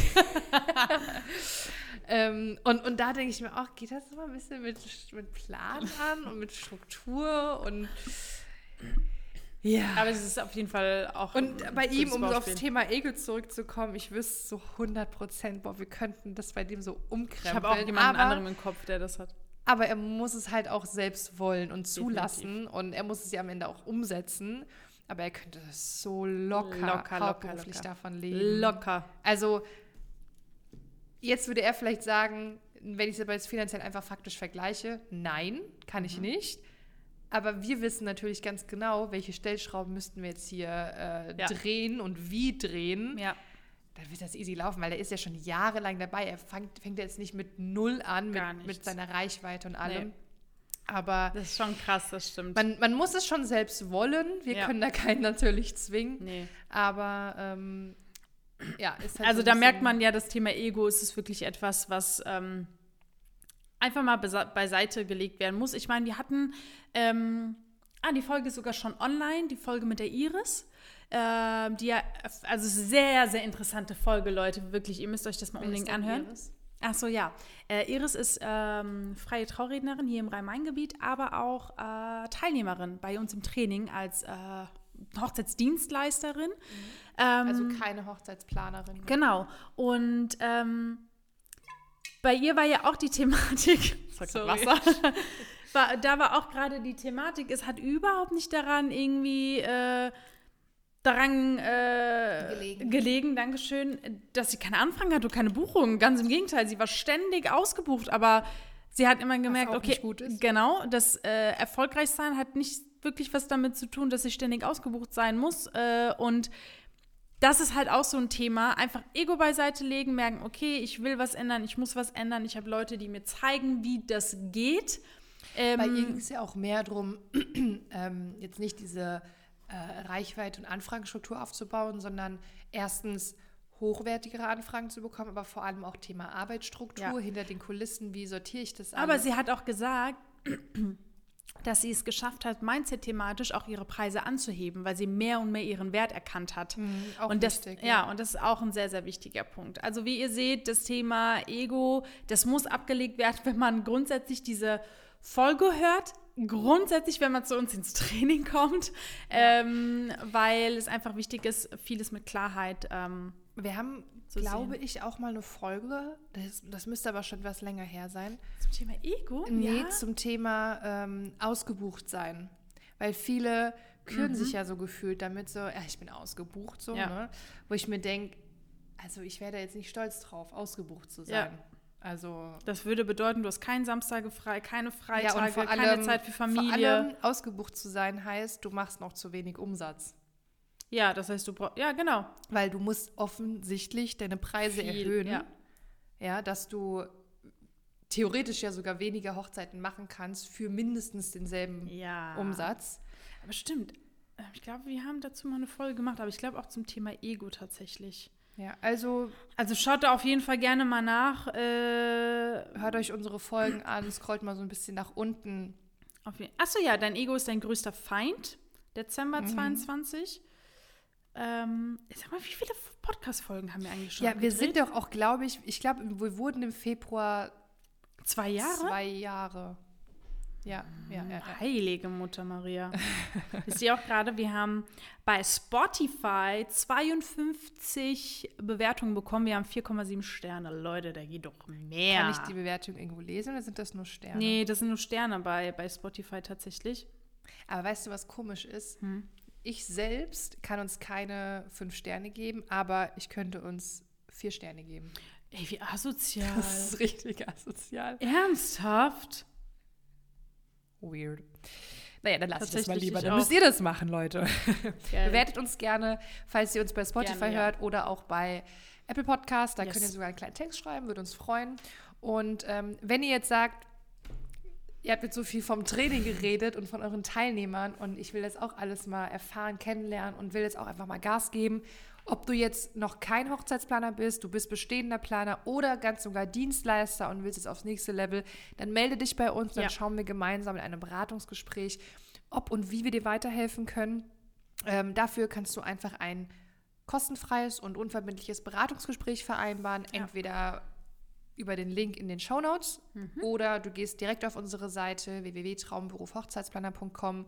[SPEAKER 2] ähm, und, und da denke ich mir auch, geht das mal ein bisschen mit, mit Plan an und mit Struktur und
[SPEAKER 1] ja. Aber es ist auf jeden Fall auch.
[SPEAKER 2] Und bei ihm, um aufs Thema Ego zurückzukommen, ich wüsste so 100 Prozent, boah, wir könnten das bei dem so umkrempeln. Ich habe
[SPEAKER 1] auch jemanden aber, anderen im Kopf, der das hat.
[SPEAKER 2] Aber er muss es halt auch selbst wollen und zulassen Definitiv. und er muss es ja am Ende auch umsetzen. Aber er könnte so locker, locker hauptberuflich locker, davon leben.
[SPEAKER 1] Locker.
[SPEAKER 2] Also jetzt würde er vielleicht sagen, wenn ich es aber jetzt finanziell einfach faktisch vergleiche, nein, kann ich mhm. nicht. Aber wir wissen natürlich ganz genau, welche Stellschrauben müssten wir jetzt hier äh, ja. drehen und wie drehen.
[SPEAKER 1] Ja.
[SPEAKER 2] Dann wird das easy laufen, weil er ist ja schon jahrelang dabei. Er fängt, fängt jetzt nicht mit null an, mit, mit, seiner Reichweite und allem. Nee. Aber
[SPEAKER 1] das ist schon krass, das stimmt.
[SPEAKER 2] Man, man muss es schon selbst wollen. Wir ja. können da keinen natürlich zwingen.
[SPEAKER 1] Nee.
[SPEAKER 2] Aber ähm, ja,
[SPEAKER 1] ist halt Also so da merkt man ja, das Thema Ego ist es wirklich etwas, was ähm, einfach mal beiseite gelegt werden muss. Ich meine, wir hatten ähm, ah, die Folge sogar schon online, die Folge mit der Iris. Ähm, die ja, also sehr, sehr interessante Folge, Leute. Wirklich, ihr müsst euch das mal unbedingt anhören. Iris? Ach so, ja. Äh, Iris ist ähm, freie Traurednerin hier im Rhein-Main-Gebiet, aber auch äh, Teilnehmerin bei uns im Training als äh, Hochzeitsdienstleisterin. Mhm.
[SPEAKER 2] Ähm, also keine Hochzeitsplanerin.
[SPEAKER 1] Genau. Und ähm, bei ihr war ja auch die Thematik. [LAUGHS] Sorry. Wasser. [LAUGHS] war, da war auch gerade die Thematik, es hat überhaupt nicht daran irgendwie äh, daran äh, gelegen. gelegen, Dankeschön, dass sie keine Anfragen hatte und keine Buchungen. Ganz im Gegenteil, sie war ständig ausgebucht, aber sie hat immer gemerkt, okay, genau, das äh, Erfolgreichsein hat nicht wirklich was damit zu tun, dass sie ständig ausgebucht sein muss. Äh, und das ist halt auch so ein Thema. Einfach Ego beiseite legen, merken, okay, ich will was ändern, ich muss was ändern. Ich habe Leute, die mir zeigen, wie das geht.
[SPEAKER 2] Ähm, Bei ihr ging es ja auch mehr darum, [CLEARS THROAT] ähm, jetzt nicht diese äh, Reichweite und Anfragenstruktur aufzubauen, sondern erstens hochwertigere Anfragen zu bekommen, aber vor allem auch Thema Arbeitsstruktur ja. hinter den Kulissen, wie sortiere ich das
[SPEAKER 1] alles? Aber sie hat auch gesagt, [CLEARS THROAT] dass sie es geschafft hat, mindset-thematisch auch ihre Preise anzuheben, weil sie mehr und mehr ihren Wert erkannt hat. Mhm, und das, wichtig, ja. ja, und das ist auch ein sehr, sehr wichtiger Punkt. Also wie ihr seht, das Thema Ego, das muss abgelegt werden, [LAUGHS] wenn man grundsätzlich diese Folge hört, grundsätzlich, wenn man zu uns ins Training kommt, ja. ähm, weil es einfach wichtig ist, vieles mit Klarheit. Ähm,
[SPEAKER 2] Wir haben, glaube sehen. ich, auch mal eine Folge, das, das, müsste aber schon was länger her sein.
[SPEAKER 1] Zum Thema Ego?
[SPEAKER 2] Nee, ja. zum Thema ähm, ausgebucht sein. Weil viele küren mhm. sich ja so gefühlt damit, so, ja, ich bin ausgebucht, so, ja. ne? Wo ich mir denke, also ich wäre da jetzt nicht stolz drauf, ausgebucht zu sein. Ja. Also
[SPEAKER 1] das würde bedeuten, du hast keinen Samstage frei, keine Freitage, ja, keine allem, Zeit für Familie. Vor allem
[SPEAKER 2] ausgebucht zu sein heißt, du machst noch zu wenig Umsatz.
[SPEAKER 1] Ja, das heißt, du brauchst, ja, genau.
[SPEAKER 2] Weil du musst offensichtlich deine Preise Viel, erhöhen. Ja. ja, dass du theoretisch ja sogar weniger Hochzeiten machen kannst für mindestens denselben ja. Umsatz.
[SPEAKER 1] Aber stimmt. Ich glaube, wir haben dazu mal eine Folge gemacht, aber ich glaube auch zum Thema Ego tatsächlich.
[SPEAKER 2] Ja, also.
[SPEAKER 1] Also schaut da auf jeden Fall gerne mal nach.
[SPEAKER 2] Äh, hört euch unsere Folgen an, scrollt mal so ein bisschen nach unten.
[SPEAKER 1] Achso, ja, dein Ego ist dein größter Feind. Dezember mhm. 22. Ähm, sag mal, wie viele Podcast-Folgen haben wir eigentlich schon?
[SPEAKER 2] Ja, wir gedreht? sind doch auch, glaube ich, ich glaube, wir wurden im Februar.
[SPEAKER 1] Zwei Jahre?
[SPEAKER 2] Zwei Jahre. Ja, ja, ja, ja.
[SPEAKER 1] Heilige Mutter Maria. [LAUGHS] ich sehe auch gerade, wir haben bei Spotify 52 Bewertungen bekommen. Wir haben 4,7 Sterne. Leute, da geht doch mehr.
[SPEAKER 2] Kann ich die Bewertung irgendwo lesen oder sind das nur Sterne?
[SPEAKER 1] Nee, das sind nur Sterne bei, bei Spotify tatsächlich.
[SPEAKER 2] Aber weißt du, was komisch ist? Hm. Ich selbst kann uns keine fünf Sterne geben, aber ich könnte uns vier Sterne geben.
[SPEAKER 1] Ey, wie asozial.
[SPEAKER 2] Das ist richtig asozial.
[SPEAKER 1] Ernsthaft?
[SPEAKER 2] Weird. Naja, dann lasst das mal lieber. Dann müsst ihr das machen, Leute. [LAUGHS] Bewertet uns gerne, falls ihr uns bei Spotify gerne, hört ja. oder auch bei Apple Podcast. Da yes. könnt ihr sogar einen kleinen Text schreiben, würde uns freuen. Und ähm, wenn ihr jetzt sagt, ihr habt jetzt so viel vom Training geredet und von euren Teilnehmern und ich will das auch alles mal erfahren, kennenlernen und will jetzt auch einfach mal Gas geben ob du jetzt noch kein Hochzeitsplaner bist, du bist bestehender Planer oder ganz sogar Dienstleister und willst jetzt aufs nächste Level, dann melde dich bei uns, dann ja. schauen wir gemeinsam in einem Beratungsgespräch, ob und wie wir dir weiterhelfen können. Ähm, dafür kannst du einfach ein kostenfreies und unverbindliches Beratungsgespräch vereinbaren, ja. entweder über den Link in den Show Notes mhm. oder du gehst direkt auf unsere Seite www.traumberufhochzeitsplaner.com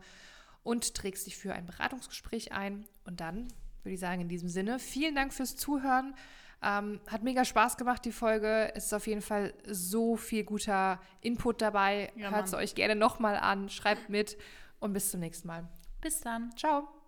[SPEAKER 2] und trägst dich für ein Beratungsgespräch ein und dann würde ich sagen, in diesem Sinne. Vielen Dank fürs Zuhören. Ähm, hat mega Spaß gemacht, die Folge. Es ist auf jeden Fall so viel guter Input dabei. Ja, Hört es euch gerne nochmal an, schreibt mit und bis zum nächsten Mal.
[SPEAKER 1] Bis dann.
[SPEAKER 2] Ciao.